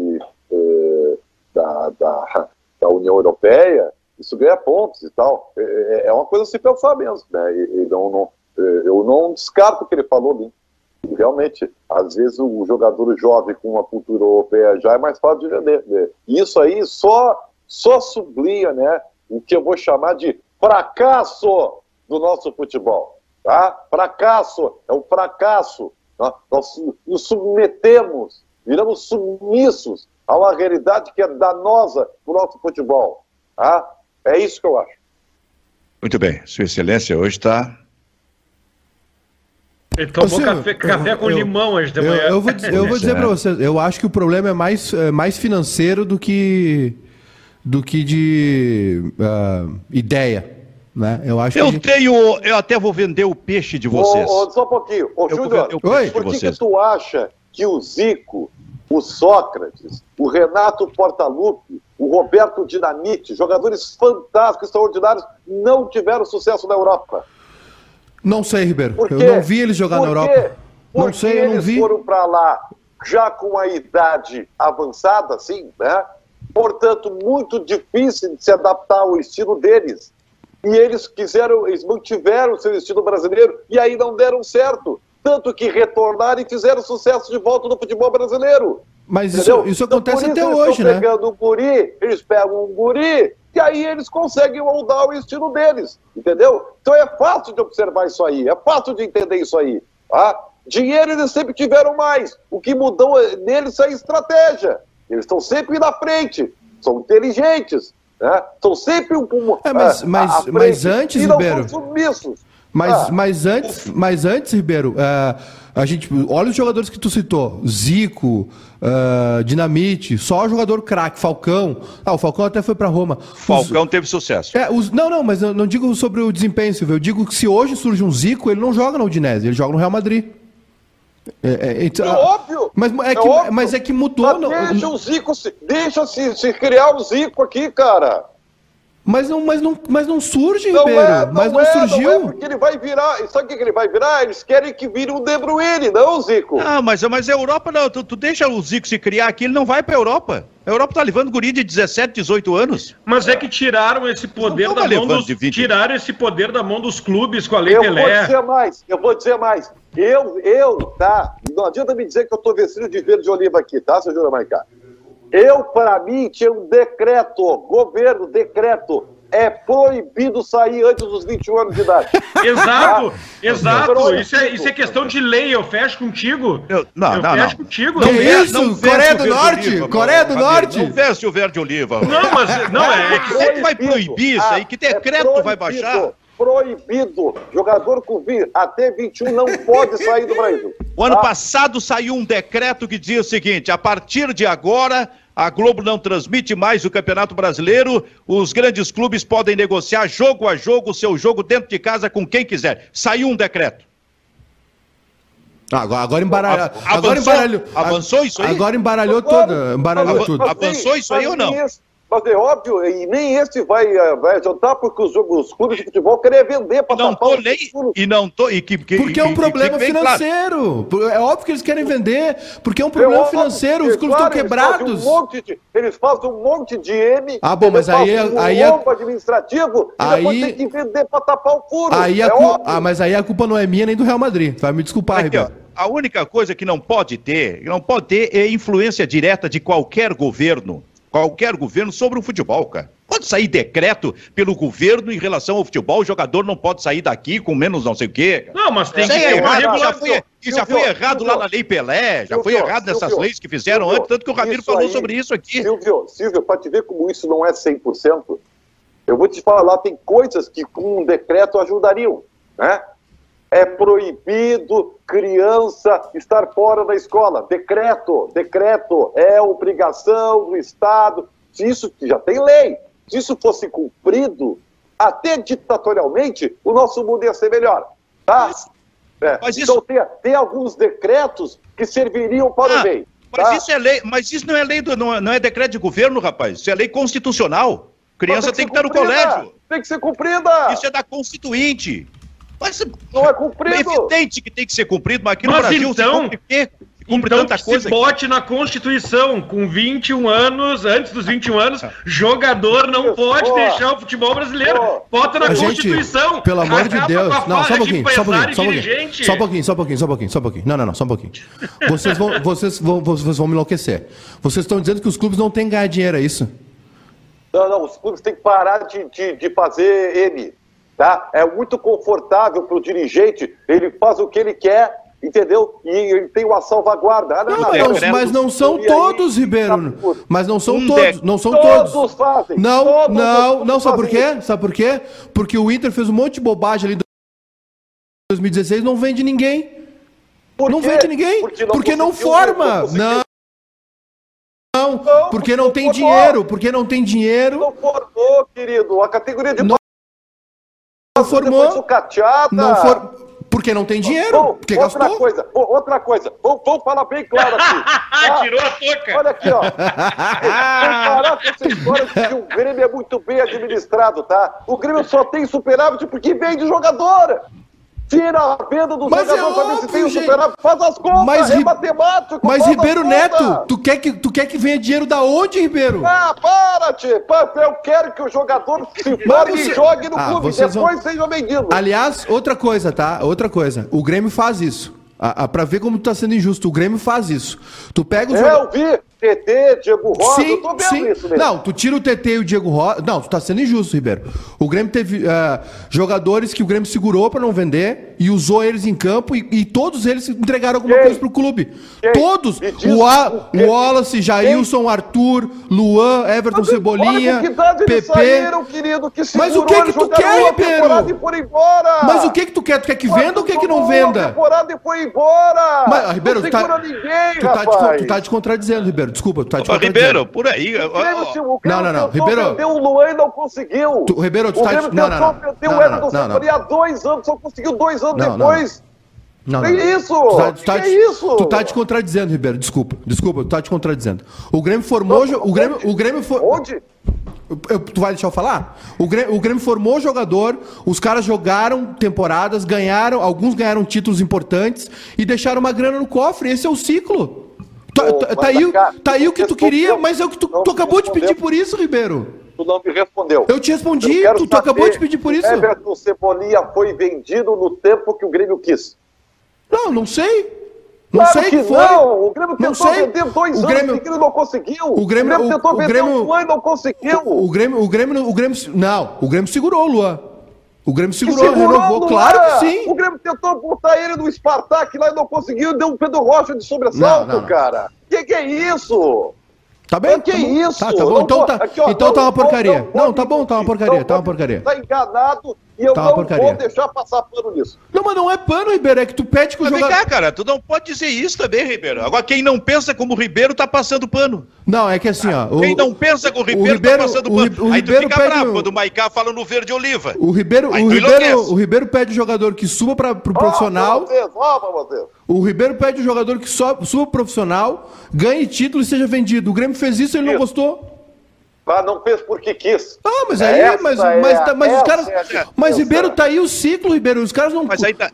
eh, da, da, da, União Europeia, isso ganha pontos e tal. É, é, é uma coisa a se pensar mesmo, né? E, e não, não, eh, eu não descarto o que ele falou ali. Realmente, às vezes o jogador jovem com uma cultura europeia já é mais fácil de vender. Né? Isso aí só, só sublinha né, o que eu vou chamar de fracasso do nosso futebol. Tá? Fracasso, é um fracasso nós nos submetemos, viramos submissos a uma realidade que é danosa para o nosso futebol. Tá? É isso que eu acho. Muito bem. Sua Excelência hoje está ele tomou café, café com eu, limão hoje de manhã. Eu, eu vou, eu vou dizer para vocês, eu acho que o problema é mais, é mais financeiro do que, do que de uh, ideia. Né? Eu acho eu que tenho. Eu até vou vender o peixe de vocês. Ô, ô, só um pouquinho. Ô, Júnior, por que, que tu acha que o Zico, o Sócrates, o Renato Portaluppi, o Roberto Dinamite, jogadores fantásticos, extraordinários, não tiveram sucesso na Europa? Não sei, Ribeiro. Eu não vi eles jogar na Europa. Não sei, eu não vi. Eles foram para lá já com a idade avançada, assim, né? Portanto, muito difícil de se adaptar ao estilo deles e eles quiseram, eles mantiveram o seu estilo brasileiro e aí não deram certo. Tanto que retornaram e fizeram sucesso de volta no futebol brasileiro. Mas isso, isso, acontece então, até hoje, né? pegando um guri, eles pegam um guri e aí eles conseguem moldar o estilo deles, entendeu? Então é fácil de observar isso aí, é fácil de entender isso aí. Tá? Dinheiro eles sempre tiveram mais. O que mudou neles é a estratégia. Eles estão sempre na frente, são inteligentes, né? São sempre um. um é, mas, é, mas, mas antes, Ribeiro. Mas, ah. mas, antes, mas antes, Ribeiro, uh, a gente. Olha os jogadores que tu citou: Zico, uh, Dinamite, só jogador craque, Falcão. Ah, o Falcão até foi para Roma. Falcão os, teve sucesso. É, os, não, não, mas eu não digo sobre o desempenho, Silvio. Eu digo que se hoje surge um Zico, ele não joga na Udinese, ele joga no Real Madrid. É, é, então, é óbvio. Mas é, que, óbvio. mas é que mudou. Mas deixa o Zico, deixa se, se criar o Zico aqui, cara. Mas não, mas não, mas não surge, não Ribeiro. É, não mas não é, surgiu. Não é porque ele vai virar. Sabe o que, ele vai virar? Eles querem que vire o De Bruyne, não Zico. Ah, mas, mas a Europa não. Tu, tu deixa o Zico se criar aqui, ele não vai pra Europa. A Europa tá levando guri de 17, 18 anos. Mas é que tiraram esse poder da mão dos. Tiraram esse poder da mão dos clubes com a Lei eu Pelé. Eu vou dizer mais, eu vou dizer mais. Eu, eu, tá? Não adianta me dizer que eu tô vestido de verde oliva aqui, tá, seu Júlio Maicá? Eu, para mim, tinha um decreto, governo, decreto, é proibido sair antes dos 21 anos de idade. Exato, tá? exato. Isso é, isso é questão de lei, eu fecho contigo. Eu, não, eu não, fecho não. contigo. Que não isso? Não Coreia do Norte? Oliva, Coreia do Norte? Não veste o verde oliva. Não, mas não é. Que você vai proibir isso aí? Que decreto é vai baixar? Proibido. Jogador com até 21 não pode sair do Brasil. O ano tá? passado saiu um decreto que dizia o seguinte: a partir de agora, a Globo não transmite mais o Campeonato Brasileiro, os grandes clubes podem negociar jogo a jogo o seu jogo dentro de casa com quem quiser. Saiu um decreto. Agora, agora embaralhou. Agora embaralhou. Avançou isso aí? Agora embaralhou toda. Embaralhou tudo. Avançou isso aí ou não? Mas é óbvio, e nem esse vai, eh, vai adiantar, porque os, os clubes de futebol querem vender para não tô nem, E não tô. E que, que, porque é um problema financeiro. Claro. É óbvio que eles querem vender, porque é um problema é financeiro. Os clubes claro, estão quebrados. Eles fazem, um de, eles fazem um monte de M. Ah, bom, mas aí. Um aí é, administrativo aí, e depois tem que vender para tapar o furo. Aí é a, ah, mas aí a culpa não é minha nem do Real Madrid. Vai me desculpar, Aqui, Ribeiro. A única coisa que não pode ter, não pode ter é influência direta de qualquer governo qualquer governo sobre o futebol, cara. Pode sair decreto pelo governo em relação ao futebol, o jogador não pode sair daqui com menos não sei o quê. Não, mas tem que é regulação. Já foi, já foi errado lá na Lei Pelé, já foi errado nessas leis que fizeram antes, tanto que o Ramiro falou aí, sobre isso aqui. Silvio, Silvio, para te ver como isso não é 100%, eu vou te falar lá, tem coisas que com um decreto ajudariam, né? é proibido criança estar fora da escola. Decreto, decreto, é obrigação do Estado. Se isso já tem lei, se isso fosse cumprido, até ditatorialmente, o nosso mundo ia ser melhor. Tá? É. Mas então tem, tem, alguns decretos que serviriam para ah, o bem. Mas tá? isso é lei, mas isso não é lei do, não, é, não é decreto de governo, rapaz. Isso é lei constitucional. Criança tem que, tem que estar no colégio. Tem que ser cumprida. Isso é da Constituinte. Mas não é cumprido. É evidente que tem que ser cumprido, mas aqui mas no Brasil então, se cumpre, cumpre então tanta coisa. Se bote na Constituição, com 21 anos, antes dos 21 anos, jogador não pode deixar o futebol brasileiro. Bota na Constituição. Gente, pelo amor de Deus. Não, só um pouquinho, só um pouquinho, só um pouquinho. Só um pouquinho, só um pouquinho, só um pouquinho, só um pouquinho. Não, não, não, só um pouquinho. Vocês vão, vocês vão, vocês vão me enlouquecer. Vocês estão dizendo que os clubes não têm que ganhar dinheiro, é isso? Não, não, os clubes têm que parar de, de, de fazer M. Tá? É muito confortável para o dirigente, ele faz o que ele quer, entendeu? E ele tem uma salvaguarda. Ah, não, não, não, mas não são todos, Ribeiro. Tá mas não são todos, não são todos. Todos fazem. Não, todos não, não, sabe por quê? Sabe por quê? Porque o Inter fez um monte de bobagem ali em 2016, não vende ninguém. Por não vende ninguém, porque não, porque não forma. Não, não, porque não tem dinheiro, porque não tem dinheiro. Não formou, querido. A categoria de formou. Não for... Porque não tem dinheiro. Bom, porque outra gastou. coisa, outra coisa. Vamos, vamos falar bem claro aqui. Tá? Tirou a toca. Olha aqui, ó. parar com essa história de que o Grêmio é muito bem administrado, tá? O Grêmio só tem superávit porque vende jogador. Tira a venda dos mas jogadores é pra ver se tem o superávit. Faz as contas, mas, é matemático. Mas, Ribeiro Neto, tu quer, que, tu quer que venha dinheiro da onde, Ribeiro? Ah, para, tio. Eu quero que o jogador se forme você... e jogue no ah, clube. Depois vão... seja vendido. Aliás, outra coisa, tá? Outra coisa. O Grêmio faz isso. Ah, ah, pra ver como tu tá sendo injusto. O Grêmio faz isso. Tu pega os. É, eu vi. TT, Diego Rosa, sim, eu tô vendo sim. isso mesmo. Não, tu tira o TT e o Diego Rosa. Não, tu tá sendo injusto, Ribeiro. O Grêmio teve uh, jogadores que o Grêmio segurou para não vender e usou eles em campo e, e todos eles entregaram alguma Quem? coisa pro clube. Quem? Todos. O, A, o Wallace, Jailson, Arthur, Luan, Everton Mas, Cebolinha, PP. Saíram, querido, que Mas o que que tu quer, Ribeiro? Mas o que que tu quer? Tu quer que venda ou quer que não venda? temporada e foi embora. Mas, Ribeiro, tu tá, ninguém, tu, tá, tu tá te contradizendo, Ribeiro. Desculpa, tu tá de Ribeiro, por aí. não, não, não, Ribeiro. Perdeu o Luan e não conseguiu. Tu, Ribeiro, tu o tá de... Não, não, não. Perdeu o Everton Cebolinha há dois anos, só conseguiu dois anos não, depois. Não, não. Que isso? Tu tá, tu tá, é isso? Tu tá te contradizendo, Ribeiro. Desculpa, desculpa, tu tá te contradizendo. O Grêmio formou. Não, o Grêmio, o Grêmio for... Onde? Eu, tu vai deixar eu falar? O Grêmio, o Grêmio formou jogador, os caras jogaram temporadas, ganharam, alguns ganharam títulos importantes e deixaram uma grana no cofre. Esse é o ciclo. Tá, tá, tá aí, tá aí o que tu queria, mas é o que tu, tu acabou de pedir por isso, Ribeiro. Tu não me respondeu. Eu te respondi, eu tu, tu acabou de pedir por isso. Everton Cebolinha foi vendido no tempo que o Grêmio quis. Não, não sei. Não claro sei que, que foi. Não. O Grêmio tentou não sei. vender dois o Grêmio... anos e ele não conseguiu. O Grêmio, o Grêmio tentou o, vender Grêmio... um ano e não conseguiu. O, o, Grêmio, o Grêmio, o Grêmio, Não, o Grêmio segurou, Luan. O Grêmio segurou, segurou renovou, claro que sim. O Grêmio tentou botar ele no Spartak lá e não conseguiu, deu um Pedro Rocha de sobressalto, não, não, cara. Que que é isso? Tá bem? Que tá isso? Tá, tá bom. Então tá, aqui, ó, então tá uma porcaria. Não, tá bom, tá uma porcaria, tá uma porcaria. Tá enganado e eu tá não vou deixar passar pano nisso. Não, mas não é pano, Ribeiro, é que tu pede que o jogador... Vem cá, cara, tu não pode dizer isso também, Ribeiro. Agora, quem não pensa como o Ribeiro tá passando pano. Não, é que assim, ó... O... Quem não pensa como o Ribeiro, o Ribeiro tá passando pano. O, Aí tu fica bravo quando o Maicá fala no verde oliva. O Ribeiro, o Ribeiro, o Ribeiro pede o jogador que suba para pro profissional... Vocês, ó, pra vocês. O Ribeiro pede o jogador que suba, suba profissional, ganhe título e seja vendido. O Grêmio fez isso e ele isso. não gostou. Mas não fez porque quis. Ah, mas aí, essa mas, é, mas, tá, mas os caras. É mas Ribeiro tá aí o ciclo, Ribeiro. Os caras não. Mas aí tá.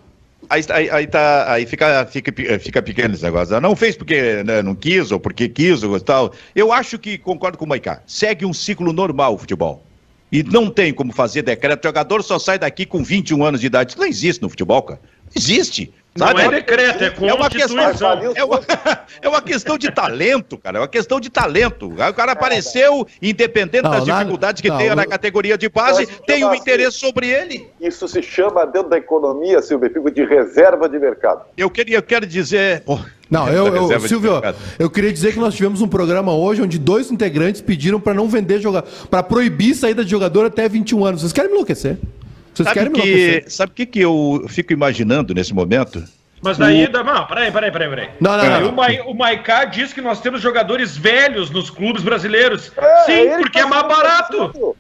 Aí, aí, aí, tá, aí fica, fica, fica pequeno esse negócio. Não fez porque né, não quis ou porque quis ou tal. Eu acho que concordo com o Maicá. Segue um ciclo normal o futebol. E não tem como fazer decreto. O jogador só sai daqui com 21 anos de idade. Isso não existe no futebol, cara. Existe. Não é decreto, é constituição. É uma, questão, é, uma, é uma questão de talento, cara. É uma questão de talento. O cara apareceu, independente não, das nada, dificuldades que não, tenha na categoria de base, tem um assim, interesse sobre ele. Isso se chama, dentro da economia, Silvio Fico, de reserva de mercado. Eu, queria, eu quero dizer. Oh, não, eu, eu Silvio, eu queria dizer que nós tivemos um programa hoje onde dois integrantes pediram para não vender jogador, para proibir saída de jogador até 21 anos. Vocês querem me enlouquecer? Vocês sabe querem que, Sabe o que, que eu fico imaginando nesse momento? Mas daí, o... não, peraí, peraí, peraí, peraí. Não, não, não. O, Ma, o Maiká diz que nós temos jogadores velhos nos clubes brasileiros. É, Sim, porque é mais barato.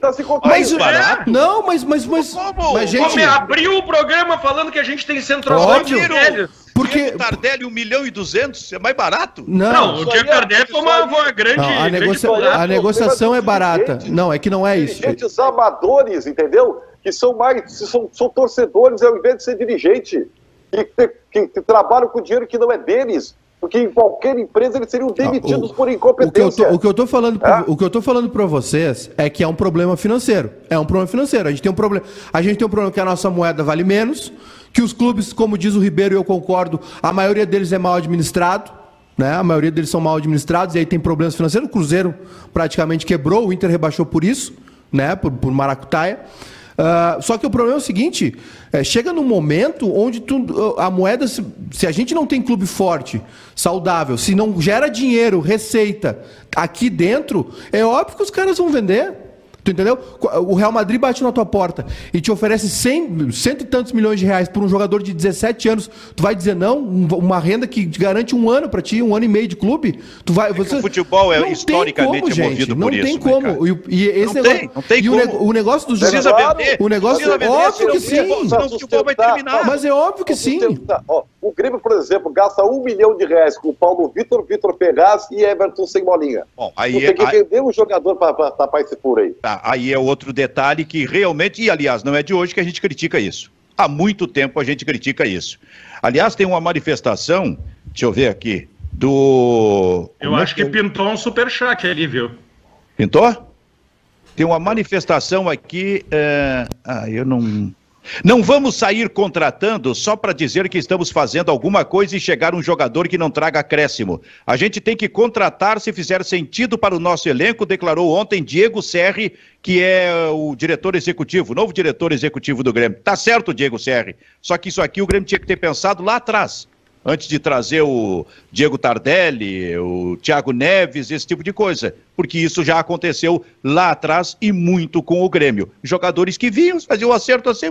Tá se mas, barato? Não, mas, mas, mas, Como? mas gente... Como abriu o programa falando que a gente tem centroavante velhos. Porque... Diego Tardelli, 1 milhão e 200, é mais barato? Não, não o Diego Tardelli foi uma, uma grande... Não, a, negocia... a negociação é barata. Não, é que não é isso. Dirigentes amadores, entendeu? Que são mais, são, são torcedores ao invés de ser dirigente. Que, que, que trabalham com dinheiro que não é deles porque em qualquer empresa eles seriam demitidos o, por incompetência. O que eu tô, falando, é? o que eu tô falando para vocês é que é um problema financeiro. É um problema financeiro. A gente tem um problema, a gente tem um problema que a nossa moeda vale menos, que os clubes, como diz o Ribeiro e eu concordo, a maioria deles é mal administrado. Né? A maioria deles são mal administrados e aí tem problemas financeiros. O Cruzeiro praticamente quebrou, o Inter rebaixou por isso, né? por, por maracutaia. Uh, só que o problema é o seguinte: é, chega num momento onde tu, a moeda, se, se, a gente não tem clube forte, saudável, se não gera dinheiro, receita aqui dentro, é óbvio que os caras vão vender. Tu entendeu? O Real Madrid bate na tua porta e te oferece cem, cento e tantos milhões de reais por um jogador de 17 anos. Tu vai dizer não? Uma renda que garante um ano para ti, um ano e meio de clube? Tu vai, é você... O futebol é historicamente como, movido por não isso. Tem como. E, e esse não negócio, tem, não tem e como. O, negócio dos Precisa vender. O negócio é óbvio que sim. Senão o futebol vai terminar. Mas é óbvio que sim. Ó, o Grêmio, por exemplo, gasta um milhão de reais com o Paulo Vitor, Vitor Ferraz e Everton sem bolinha. Bom, aí Você é, tem que aí... vender um jogador para tapar esse furo aí. Tá, aí é outro detalhe que realmente, e aliás, não é de hoje que a gente critica isso. Há muito tempo a gente critica isso. Aliás, tem uma manifestação, deixa eu ver aqui, do. Eu Como é acho é que, que pintou um superchat ali, viu? Pintou? Tem uma manifestação aqui. É... Ah, eu não. Não vamos sair contratando só para dizer que estamos fazendo alguma coisa e chegar um jogador que não traga acréscimo. A gente tem que contratar se fizer sentido para o nosso elenco, declarou ontem Diego Serri, que é o diretor executivo, novo diretor executivo do Grêmio. Tá certo, Diego Serri. Só que isso aqui o Grêmio tinha que ter pensado lá atrás antes de trazer o Diego Tardelli, o Thiago Neves, esse tipo de coisa, porque isso já aconteceu lá atrás e muito com o Grêmio. Jogadores que vinham, faziam o acerto assim,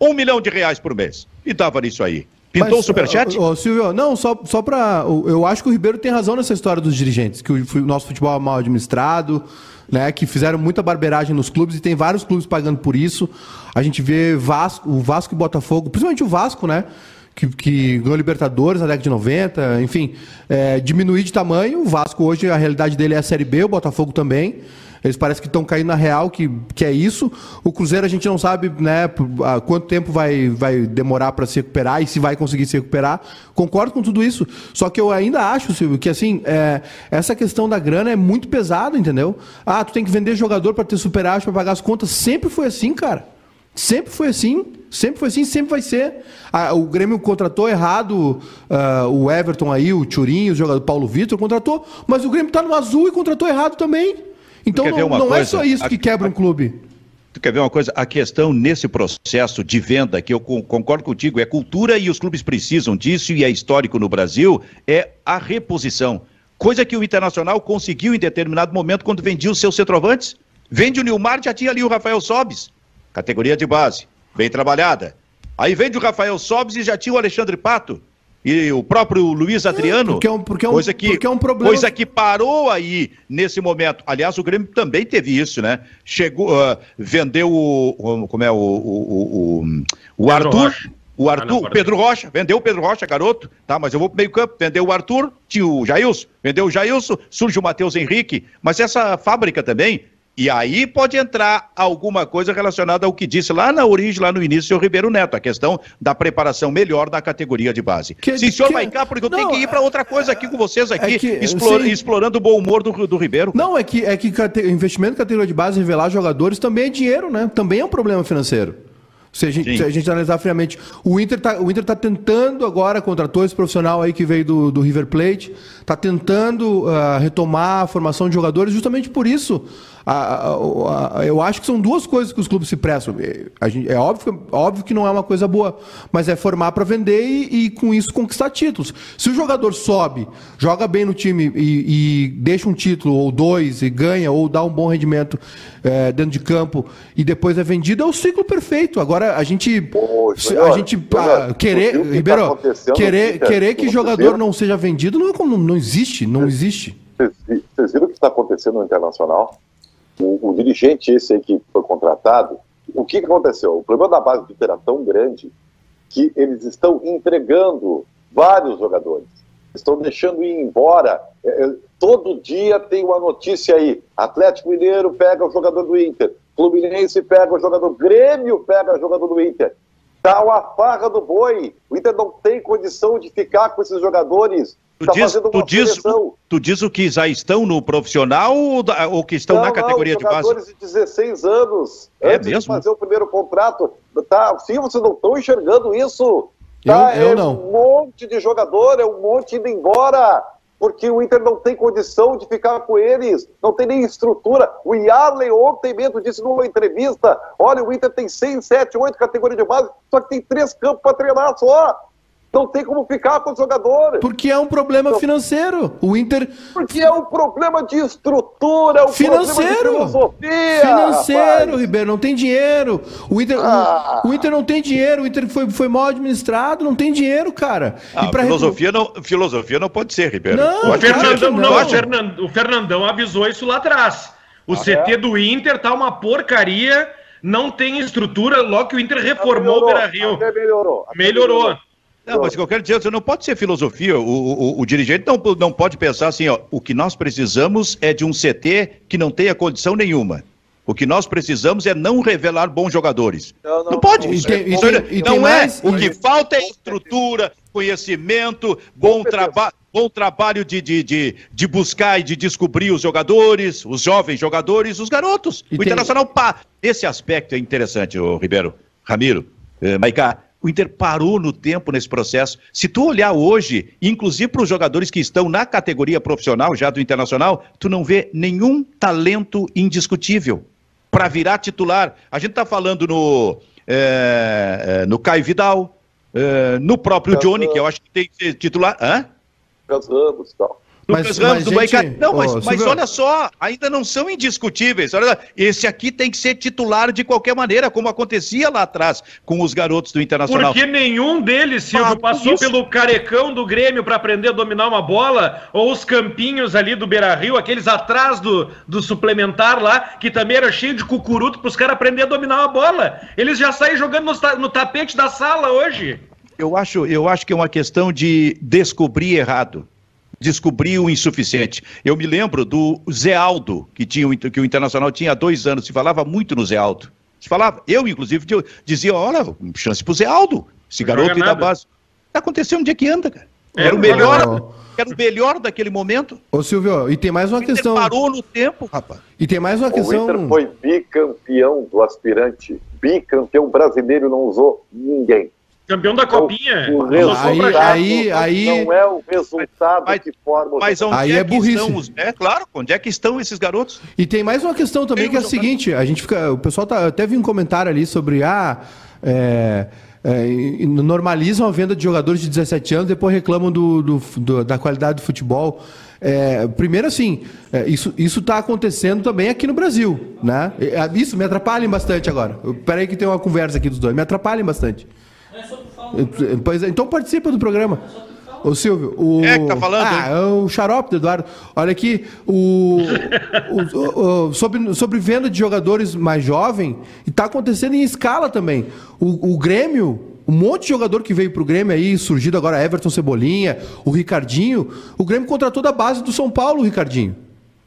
um milhão de reais por mês. E tava nisso aí. Pintou Mas, o superchat? Ô, Silvio, não, só, só para. Eu acho que o Ribeiro tem razão nessa história dos dirigentes, que o, o nosso futebol é mal administrado, né? Que fizeram muita barbeiragem nos clubes e tem vários clubes pagando por isso. A gente vê Vasco, o Vasco e Botafogo, principalmente o Vasco, né? Que, que ganhou Libertadores na década de 90, enfim, é, diminuir de tamanho. O Vasco hoje, a realidade dele é a Série B, o Botafogo também. Eles parecem que estão caindo na real, que, que é isso. O Cruzeiro a gente não sabe né, quanto tempo vai, vai demorar para se recuperar e se vai conseguir se recuperar. Concordo com tudo isso. Só que eu ainda acho, Silvio, que assim, é, essa questão da grana é muito pesada, entendeu? Ah, tu tem que vender jogador para ter superávit, para pagar as contas. Sempre foi assim, cara. Sempre foi assim. Sempre foi assim, sempre vai ser. Ah, o Grêmio contratou errado uh, o Everton aí, o Turinho, o jogador Paulo Vitor, contratou, mas o Grêmio tá no azul e contratou errado também. Então não, não coisa? é só isso que quebra um clube. Tu quer ver uma coisa? A questão nesse processo de venda, que eu concordo contigo, é cultura e os clubes precisam disso e é histórico no Brasil, é a reposição. Coisa que o Internacional conseguiu em determinado momento quando vendia os seus centroavantes. Vende o Nilmar, já tinha ali o Rafael Sobes, categoria de base, bem trabalhada. Aí vende o Rafael Sobes e já tinha o Alexandre Pato e o próprio Luiz Adriano. É, porque, é um, porque, é um, coisa que, porque é um problema. Coisa que parou aí nesse momento. Aliás, o Grêmio também teve isso, né? Chegou, uh, vendeu o. Como é o. O, o, o Arthur. Rocha. O Arthur, ah, não, Pedro Rocha, vendeu o Pedro Rocha, garoto, tá? Mas eu vou pro meio campo, vendeu o Arthur, tinha o Jailson, vendeu o Jailson, surge o Matheus Henrique, mas essa fábrica também e aí pode entrar alguma coisa relacionada ao que disse lá na origem, lá no início, o Ribeiro Neto, a questão da preparação melhor da categoria de base. Que, Sim, senhor que... Maicá, porque eu não, tenho que ir para outra coisa aqui com vocês aqui, é que, explore, explorando o bom humor do, do Ribeiro. Não, é que, é que investimento em categoria de base, revelar jogadores, também é dinheiro, né? Também é um problema financeiro. Se a gente, se a gente analisar friamente, o Inter está o Inter tá tentando agora, contratou esse profissional aí que veio do, do River Plate, está tentando uh, retomar a formação de jogadores justamente por isso. A, a, a, eu acho que são duas coisas que os clubes se prestam. Gente, é óbvio, óbvio que não é uma coisa boa, mas é formar para vender e, e, com isso conquistar títulos. Se o jogador sobe, joga bem no time e, e deixa um título ou dois e ganha ou dá um bom rendimento é, dentro de campo e depois é vendido, é o ciclo perfeito. Agora a gente, a gente ah, querer, que Ribeiro, tá querer, querer que jogador não seja vendido não, não, não existe, não existe. Vocês viram o que está acontecendo no internacional? O, o, dirigente esse aí que foi contratado, o que, que aconteceu? O problema da base do Inter era tão grande que eles estão entregando vários jogadores, estão deixando ir embora. É, é, todo dia tem uma notícia aí: Atlético Mineiro pega o jogador do Inter, Fluminense pega o jogador, Grêmio pega o jogador do Inter. Tá uma farra do boi. O Inter não tem condição de ficar com esses jogadores. Tu, tá diz, tu, diz, tu diz o que já estão no profissional ou, da, ou que estão não, na categoria não, de base? jogadores de 16 anos, é antes mesmo? de fazer o primeiro contrato. Tá, sim, vocês não estão enxergando isso. Tá? Eu, eu é não. um monte de jogador, é um monte indo embora, porque o Inter não tem condição de ficar com eles, não tem nem estrutura. O Yarley ontem mesmo disse numa entrevista, olha, o Inter tem 6, 7, 8 categorias de base, só que tem três campos para treinar só. Não tem como ficar com os jogadores. Porque é um problema então, financeiro. O Inter. Porque é um problema de estrutura, é um financeiro. problema de filosofia. Financeiro, rapaz. Ribeiro, não tem dinheiro. O Inter, ah. o, o, Inter não tem dinheiro, o Inter foi, foi mal administrado, não tem dinheiro, cara. Ah, filosofia, não, filosofia não pode ser, Ribeiro. Não, o, Fernandão, não. não. O, Fernandão, o Fernandão avisou isso lá atrás. O ah, CT é? do Inter tá uma porcaria, não tem estrutura, logo que o Inter reformou o Beira Rio. melhorou. melhorou. Não, mas o que eu quero dizer, você não pode ser filosofia. O, o, o, dirigente não, não pode pensar assim, ó, o que nós precisamos é de um CT que não tenha condição nenhuma. O que nós precisamos é não revelar bons jogadores. Não, não, não pode. E tem, e tem, não é. Mais, o que falta é estrutura, conhecimento, bom trabalho. Bom trabalho de, de, de, de, buscar e de descobrir os jogadores, os jovens jogadores, os garotos. E o tem... Internacional, pá. Esse aspecto é interessante, o Ribeiro, Ramiro, eh, Maicá. O Inter parou no tempo nesse processo. Se tu olhar hoje, inclusive para os jogadores que estão na categoria profissional já do Internacional, tu não vê nenhum talento indiscutível para virar titular. A gente está falando no, é, no Caio Vidal, é, no próprio Johnny, que eu acho que tem que ser titular. Hã? Casamos, tal mas, Ramos, mas, gente, Não, mas, oh, mas olha só, ainda não são indiscutíveis. Olha, esse aqui tem que ser titular de qualquer maneira, como acontecia lá atrás com os garotos do Internacional. Porque nenhum deles, Silvio, ah, passou isso. pelo carecão do Grêmio para aprender a dominar uma bola, ou os campinhos ali do Beira Rio, aqueles atrás do, do suplementar lá, que também era cheio de cucuruto para os caras aprender a dominar uma bola. Eles já saem jogando no, no tapete da sala hoje. Eu acho, eu acho que é uma questão de descobrir errado descobriu o insuficiente. Eu me lembro do Zé Aldo, que, tinha, que o Internacional tinha há dois anos, se falava muito no Zé Aldo. Se falava, eu, inclusive, dizia, olha, chance pro Zé Aldo, esse garoto aí da base. Tá acontecendo onde é que anda, cara? Era o melhor, era o melhor daquele momento. Ô Silvio, e tem mais uma O Inter questão. parou no tempo, rapaz. E tem mais uma O questão. Inter foi bicampeão do aspirante. Bicampeão brasileiro não usou ninguém. Campeão da Copinha. O Lançou Aí- pra cá. aí- aí- não é o resultado Mas- que forma o Mas onde Aí é, é que burrice. estão os... É, claro, onde é que estão esses garotos? E tem mais uma questão também Tem que é a seguinte, a gente fica, o pessoal tá, até vi um comentário ali sobre ah, é, é, normalizam a venda de jogadores de 17 anos, depois reclamam do, do- do- da qualidade do futebol. É, primeiro assim, é, isso isso está acontecendo também aqui no Brasil, né? É, Isso me atrapalha bastante agora. Peraí que tem uma conversa aqui dos dois, me atrapalha bastante. É, Pois é, então participa do programa. Ô Silvio, o. É que tá falando, Ah, é o xarope do Eduardo. Olha aqui, o, o- o- o- sobre, sobre venda de jogadores mais jovem, e tá acontecendo em escala também. O, o Grêmio, um monte de jogador que veio pro Grêmio aí, surgido agora, Everton Cebolinha, o Ricardinho, o Grêmio contratou da base do São Paulo, o Ricardinho.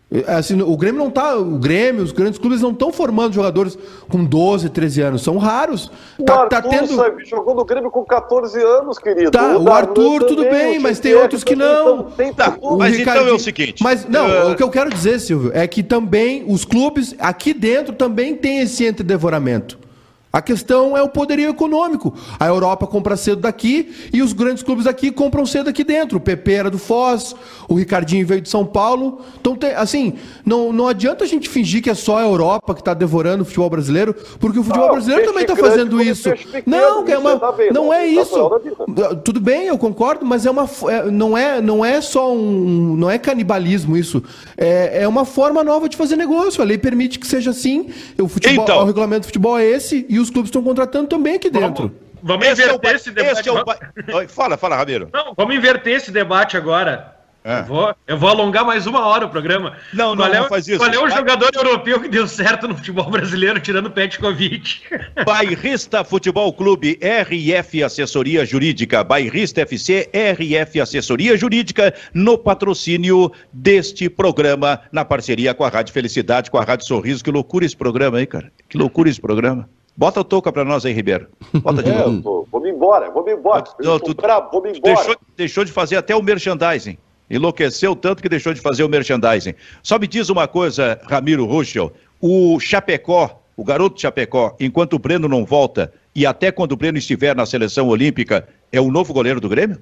É, Assim, o Grêmio não tá. O Grêmio, os grandes clubes não estão formando jogadores com 12, 13 anos. São raros. O Tá, tá Arthur tendo. sabe, jogou no Grêmio com 14 anos, querido. Tá, o Darlan Arthur, tudo também, bem, o mas tem outros que não. então tem Tá, mas então é o seguinte, Mas, não, eh, o que eu quero dizer, Silvio, é que também os clubes aqui dentro também tem esse entredevoramento. A questão é o poderio econômico. A Europa compra cedo daqui e os grandes clubes aqui compram cedo aqui dentro. O PP era do Foz, o Ricardinho veio de São Paulo. Então, tem, assim, não, não adianta a gente fingir que é só a Europa que está devorando o futebol brasileiro, porque o futebol Não, brasileiro também está fazendo isso. peixe pequeno, Não, é isso uma, tá não é tá isso. Tudo bem, eu concordo, mas é uma é- não é não é só um não é canibalismo isso. É, é uma forma nova de fazer negócio. A lei permite que seja assim. O futebol, Então. o regulamento do futebol é esse e os clubes estão contratando também aqui dentro. Vamos Esse é o, inverter esse debate. esse é o Fala, fala, Ramiro. Não, vamos inverter esse debate agora. É. Eu, vou, eu vou alongar mais uma hora o programa. Não, não, é, não o- faz isso. Qual é o Vai. jogador europeu que deu certo no futebol brasileiro, tirando o Petkovic? Bairrista Futebol Clube RF Assessoria Jurídica, Bairrista FC RF Assessoria Jurídica, no patrocínio deste programa, na parceria com a Rádio Felicidade, com a Rádio Sorriso. Que loucura esse programa aí, cara. Que loucura esse programa. Bota a touca pra nós aí, Ribeiro. Bota de É, novo. tô- vou me embora, vou me embora. Não, Eu tô tu- bravo, vou me embora. Deixou, deixou de fazer até o merchandising. Enlouqueceu tanto que deixou de fazer o merchandising. Só me diz uma coisa, Ramiro Ruschel. O Chapecó, o garoto Chapecó, enquanto o Breno não volta e até quando o Breno estiver na seleção olímpica, é o novo goleiro do Grêmio?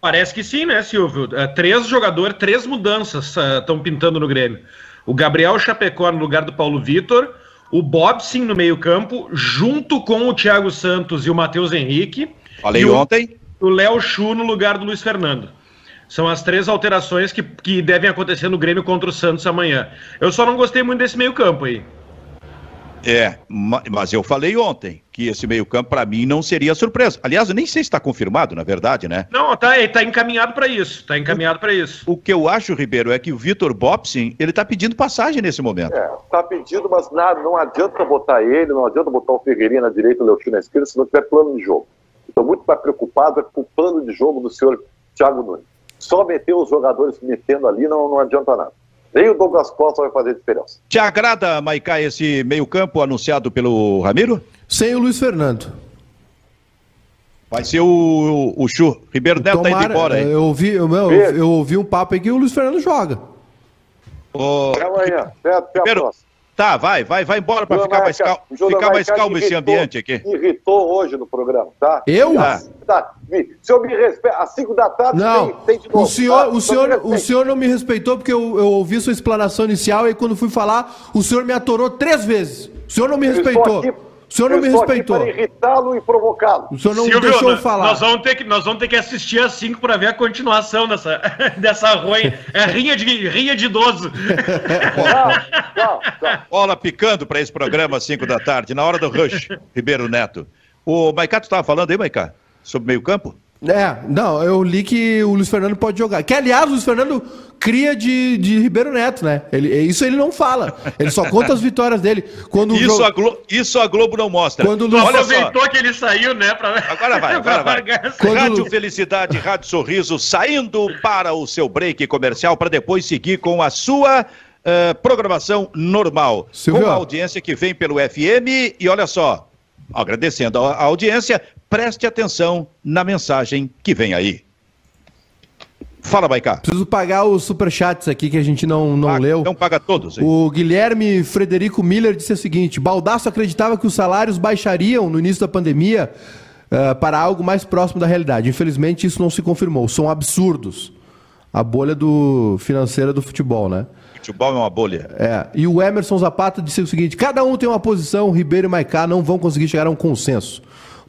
Parece que sim, né, Silvio? É, três jogadores, três mudanças estão pintando no Grêmio. O Gabriel Chapecó no lugar do Paulo Vitor, o Bobsin no meio-campo, junto com o Thiago Santos e o Matheus Henrique. Falei e o- ontem. o Léo Chu no lugar do Luiz Fernando. São as três alterações que, que devem acontecer no Grêmio contra o Santos amanhã. Eu só não gostei muito desse meio-campo aí. É, ma- mas eu falei ontem que esse meio-campo, para mim, não seria surpresa. Aliás, eu nem sei se está confirmado, na verdade, né? Não, tá, ele tá encaminhado para isso. Tá encaminhado para isso. O que eu acho, Ribeiro, é que o Vitor Bobsin, ele está pedindo passagem nesse momento. É, tá pedindo, mas nada, não adianta botar ele, não adianta botar o Ferreirinha na direita e o Leotinho na esquerda se não tiver plano de jogo. Estou muito mais preocupado é com o plano de jogo do senhor Thiago Nunes. Só meter os jogadores metendo ali não, não adianta nada. Nem o Douglas Costa vai fazer diferença. Te agrada, Maicá, esse meio-campo anunciado pelo Ramiro? Sem o Luiz Fernando. Vai ser o, o Chu. Ribeiro Neto tá indo embora, hein? eu ouvi, eu, eu, eu ouvi um papo aí que o Luiz Fernando joga. Ô, Até amanhã. Até, até a Ribeiro, próxima. Tá, vai, vai, vai embora Vi, Se eu me respeito, às 5 da tarde Não, tem, tem de novo. o senhor, tá? o, senhor, me o senhor não me respeitou porque eu, eu ouvi sua explanação inicial e quando fui falar, o senhor me atorou três vezes. O senhor não me respeitou. o senhor não eu me estou aqui respeitou. para irritá-lo e provocá-lo. O senhor não Silvio, deixou eu falar. Nós vamos, ter que, nós vamos ter que assistir às 5 para ver a continuação dessa, dessa ruim. É rinha de, rinha de idoso. Tchau. Bola picando para esse programa às 5 da tarde, na hora do rush, Ribeiro Neto. O Maicá, tu estava falando aí, Maicá? Sobre meio-campo? É, não, eu li que o Luiz Fernando pode jogar. Que, aliás, o Luiz Fernando cria de, de Ribeiro Neto, né? Ele, isso ele não fala. Ele só conta as vitórias dele. Quando Isso jogo- a, Glo- isso a Globo não mostra. Quando Luiz- Olha só. aproveitou que ele saiu, né? Pra, Agora vai, agora vai. Quando- Rádio Felicidade, Rádio Sorriso, saindo para o seu break comercial para depois seguir com a sua eh, programação normal. Silvio. Com a audiência que vem pelo FM. E olha só, agradecendo a audiência, preste atenção na mensagem que vem aí. Fala, Baicá. Preciso pagar os superchats aqui que a gente não, não Paga, leu. Então paga todos. hein? O Guilherme Frederico Miller disse o seguinte: Baldasso acreditava que os salários baixariam no início da pandemia eh, para algo mais próximo da realidade. Infelizmente, isso não se confirmou. São absurdos. A bolha do financeira do futebol, né? Futebol é uma bolha. É. E o Emerson Zapata disse o seguinte: cada um tem uma posição, Ribeiro e Maicá não vão conseguir chegar a um consenso.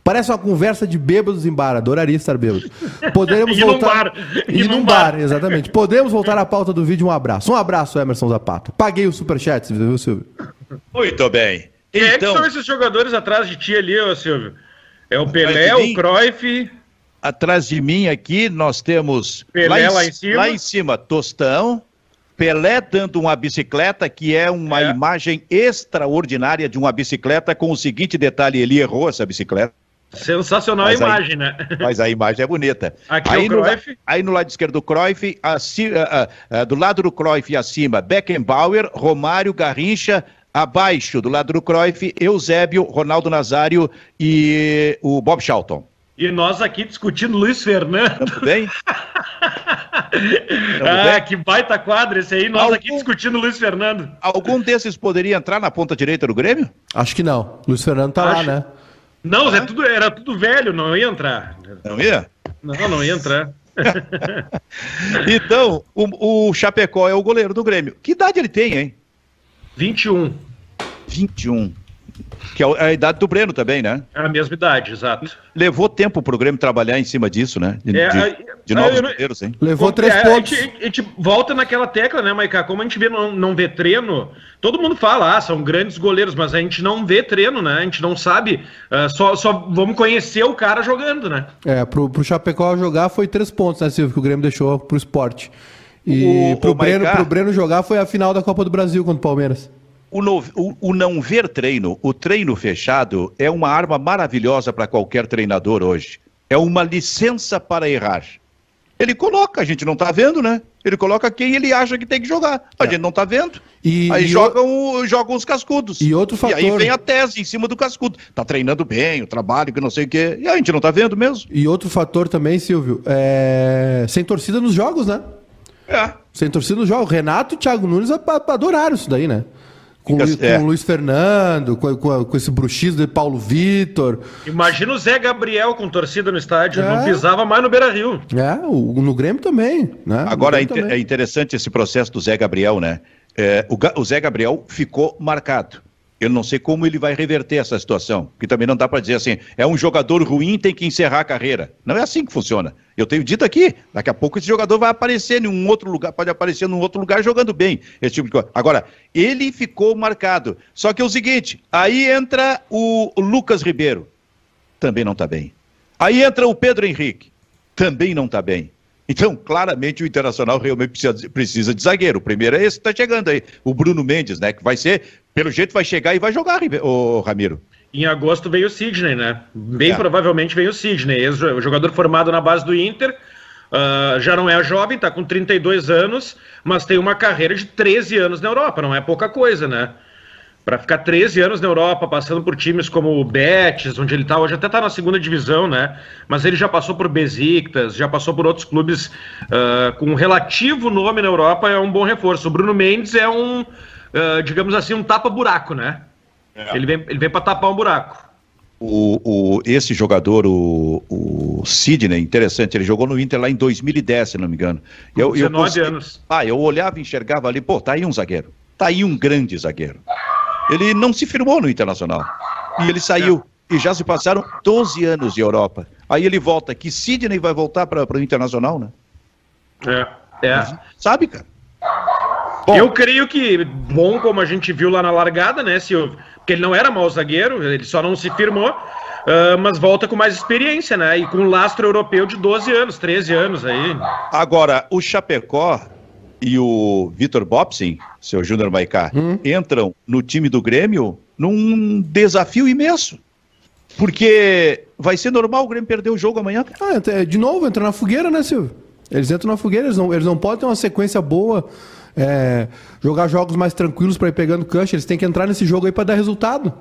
Parece uma conversa de bêbados em bar, adoraria estar bêbado. Poderemos E num voltar. bar. E, E num bar, bar. exatamente. Podemos voltar à pauta do vídeo. Um abraço. Um abraço, Emerson Zapata. Paguei o superchat, viu, Silvio? Muito bem. Quem é que Então, são esses jogadores atrás de ti ali, ô Silvio? É o Pelé, o Cruyff. atrás de mim aqui nós temos Pelé lá, lá em, em cima. lá em cima Tostão, Pelé dando uma bicicleta que é uma É. imagem extraordinária de uma bicicleta com o seguinte detalhe, ele errou essa bicicleta, Sensacional Mas a aí- imagem, né? mas a imagem é bonita. Aqui aí, é o no, aí no lado esquerdo do Cruyff, aci- ah, ah, ah, do lado do Cruyff acima, Beckenbauer, Romário, Garrincha, abaixo do lado do Cruyff, Eusébio, Ronaldo Nazário e o Bob Charlton. E nós aqui discutindo Luiz Fernando. Tudo bem? ah, bem? que baita quadro esse aí. Nós Algum- aqui discutindo Luiz Fernando. Algum desses poderia entrar na ponta direita do Grêmio? Acho que não. Luiz Fernando tá lá, Acho- né? Não, é tudo, era tudo velho, não ia entrar. Não ia? Não, não ia entrar. Então, o, o Chapecó é o goleiro do Grêmio. Que idade ele tem, hein? 21. 21. Que é a idade do Breno também, né? É a mesma idade, exato. Levou tempo pro Grêmio trabalhar em cima disso, né? De, É, de- de novos goleiros, hein? Levou três é, pontos. A gente, a gente volta naquela tecla, né, Maiká? Como a gente vê, não, não vê treino, todo mundo fala, ah, são grandes goleiros, mas a gente não vê treino, né? A gente não sabe, ah, só, só vamos conhecer o cara jogando, né? É, pro, pro Chapecó jogar foi três pontos, né, Silvio? Que o Grêmio deixou pro esporte. E O- pro, o Breno, pro Breno jogar foi a final da Copa do Brasil contra o Palmeiras. O, no- o- o não ver treino, o treino fechado, é uma arma maravilhosa para qualquer treinador hoje. É uma licença para errar. Ele coloca, a gente não tá vendo, né? Ele coloca quem ele acha que tem que jogar. A gente não tá vendo. É. E- aí e jogam, o- jogam os cascudos. E outro E aí fator- vem a tese em cima do cascudo. Tá treinando bem, o trabalho, que não sei o quê. E a gente não tá vendo mesmo. E outro fator também, Silvio, é... sem torcida nos jogos, né? É. Sem torcida nos jogos. Renato e Thiago Nunes adoraram isso daí, né? Com, Fica- com é. o Luiz Fernando, com, com- com esse bruxismo de Paulo Vitor. Imagina o Zé Gabriel com torcida no estádio, É. não pisava mais no Beira-Rio. É, o, no Grêmio também, né? Agora, é, Grêmio também. é interessante esse processo do Zé Gabriel, né? É, o, o Zé Gabriel ficou marcado. Eu não sei como ele vai reverter essa situação, porque também não dá para dizer assim, é um jogador ruim, tem que encerrar a carreira. Não é assim que funciona. Eu tenho dito aqui, daqui a pouco esse jogador vai aparecer em um outro lugar, pode aparecer num outro lugar jogando bem, esse tipo de coisa. Agora, ele ficou marcado. Só que é o seguinte, aí entra o Lucas Ribeiro, também não está bem. Aí entra o Pedro Henrique, também não está bem. Então, claramente, o Internacional realmente precisa, precisa de zagueiro. O primeiro é esse que está chegando aí, o Bruno Mendes, né? Que vai ser, pelo jeito, vai chegar e vai jogar, ô, Ramiro. Em agosto veio o Sidney, né? Bem É. provavelmente veio o Sidney, o jogador formado na base do Inter. ah, já não é jovem, tá com 32 anos, mas tem uma carreira de 13 anos na Europa, não é pouca coisa, né? Para ficar 13 anos na Europa, passando por times como o Betis, onde ele tá hoje, até tá na segunda divisão, né? Mas ele já passou por Besiktas, já passou por outros clubes ah, com um relativo nome na Europa, é um bom reforço. O Bruno Mendes é um, ah, digamos assim, um tapa-buraco, né? Ele vem, ele vem para tapar um buraco. O, o- esse jogador, o, o Sidney, interessante, ele jogou no Inter lá em 2010, se não me engano. Eu, eu 19 consegui- anos. Ah, eu olhava e enxergava ali, pô, tá aí um zagueiro. Tá aí um grande zagueiro. Ele não se firmou no Internacional. E ele saiu. E já se passaram 12 anos de Europa. Aí ele volta aqui. Sidney vai voltar para o Internacional, né? É, é. Sabe, cara? Bom. Eu creio que, bom como a gente viu lá na largada, né, Silvio? Porque ele não era mau zagueiro, ele só não se firmou, ah, mas volta com mais experiência, né? E com um lastro europeu de 12 anos, 13 anos aí. Agora, o Chapecó e o Vitor Bobsin, seu Júnior Maicá, entram no time do Grêmio num desafio imenso. Porque vai ser normal o Grêmio perder o jogo amanhã. Ah, até- de novo, entra na fogueira, né, Silvio? Eles entram na fogueira, eles não, eles não podem ter uma sequência boa é, jogar jogos mais tranquilos para ir pegando cancha. Eles têm que entrar nesse jogo aí para dar resultado.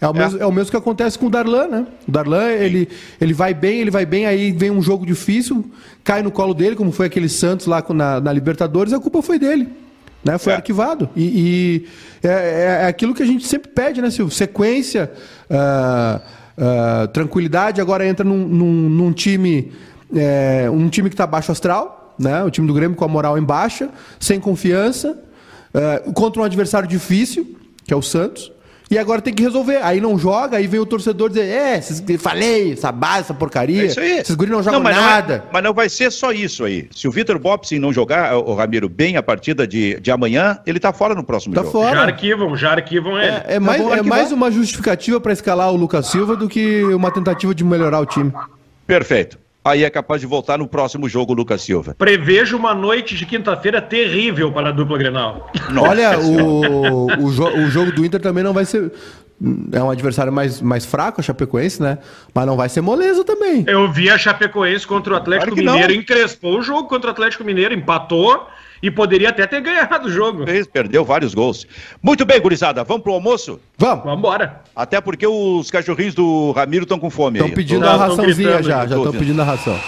É o, é. Mesmo, é o mesmo que acontece com o Darlan, né? O Darlan, ele, ele vai bem, ele vai bem, aí vem um jogo difícil, cai no colo dele, como foi aquele Santos lá na, na Libertadores, a culpa foi dele. Né? Foi é. arquivado. E, e é, é, é, aquilo que a gente sempre pede, né, Silvio? Sequência, uh, uh, tranquilidade. Agora entra num, num, num time, é, um time que está baixo astral, né? O time do Grêmio com a moral em baixa, sem confiança, uh, contra um adversário difícil, que é o Santos. E agora tem que resolver. Aí não joga, aí vem o torcedor dizer: É, vocês, falei, essa base, essa porcaria. É isso aí. Esses guris não jogam não, mas nada. Não é, mas não vai ser só isso aí. Se o Vitor Bobson não jogar, o Ramiro, bem a partida de, de amanhã, ele tá fora no próximo tá jogo. Fora. Já arquivam, já arquivam ele. É, é mais, é mais uma justificativa para escalar o Lucas Silva do que uma tentativa de melhorar o time. Perfeito aí é capaz de voltar no próximo jogo, Lucas Silva. Prevejo uma noite de quinta-feira terrível para a dupla Grenal. Olha, o, o, jo o, jogo do Inter também não vai ser. É um adversário mais, mais fraco, a Chapecoense, né? Mas não vai ser moleza também. Eu vi a Chapecoense contra o Atlético claro Mineiro, não. encrespou o jogo contra o Atlético Mineiro, empatou e poderia até ter ganhado o jogo. Fez, perdeu vários gols. Muito bem, gurizada, vamos pro almoço? Vamos. Vamos embora. Até porque os cachorrinhos do Ramiro estão com fome. Estão pedindo não, a raçãozinha já, já estão pedindo a ração.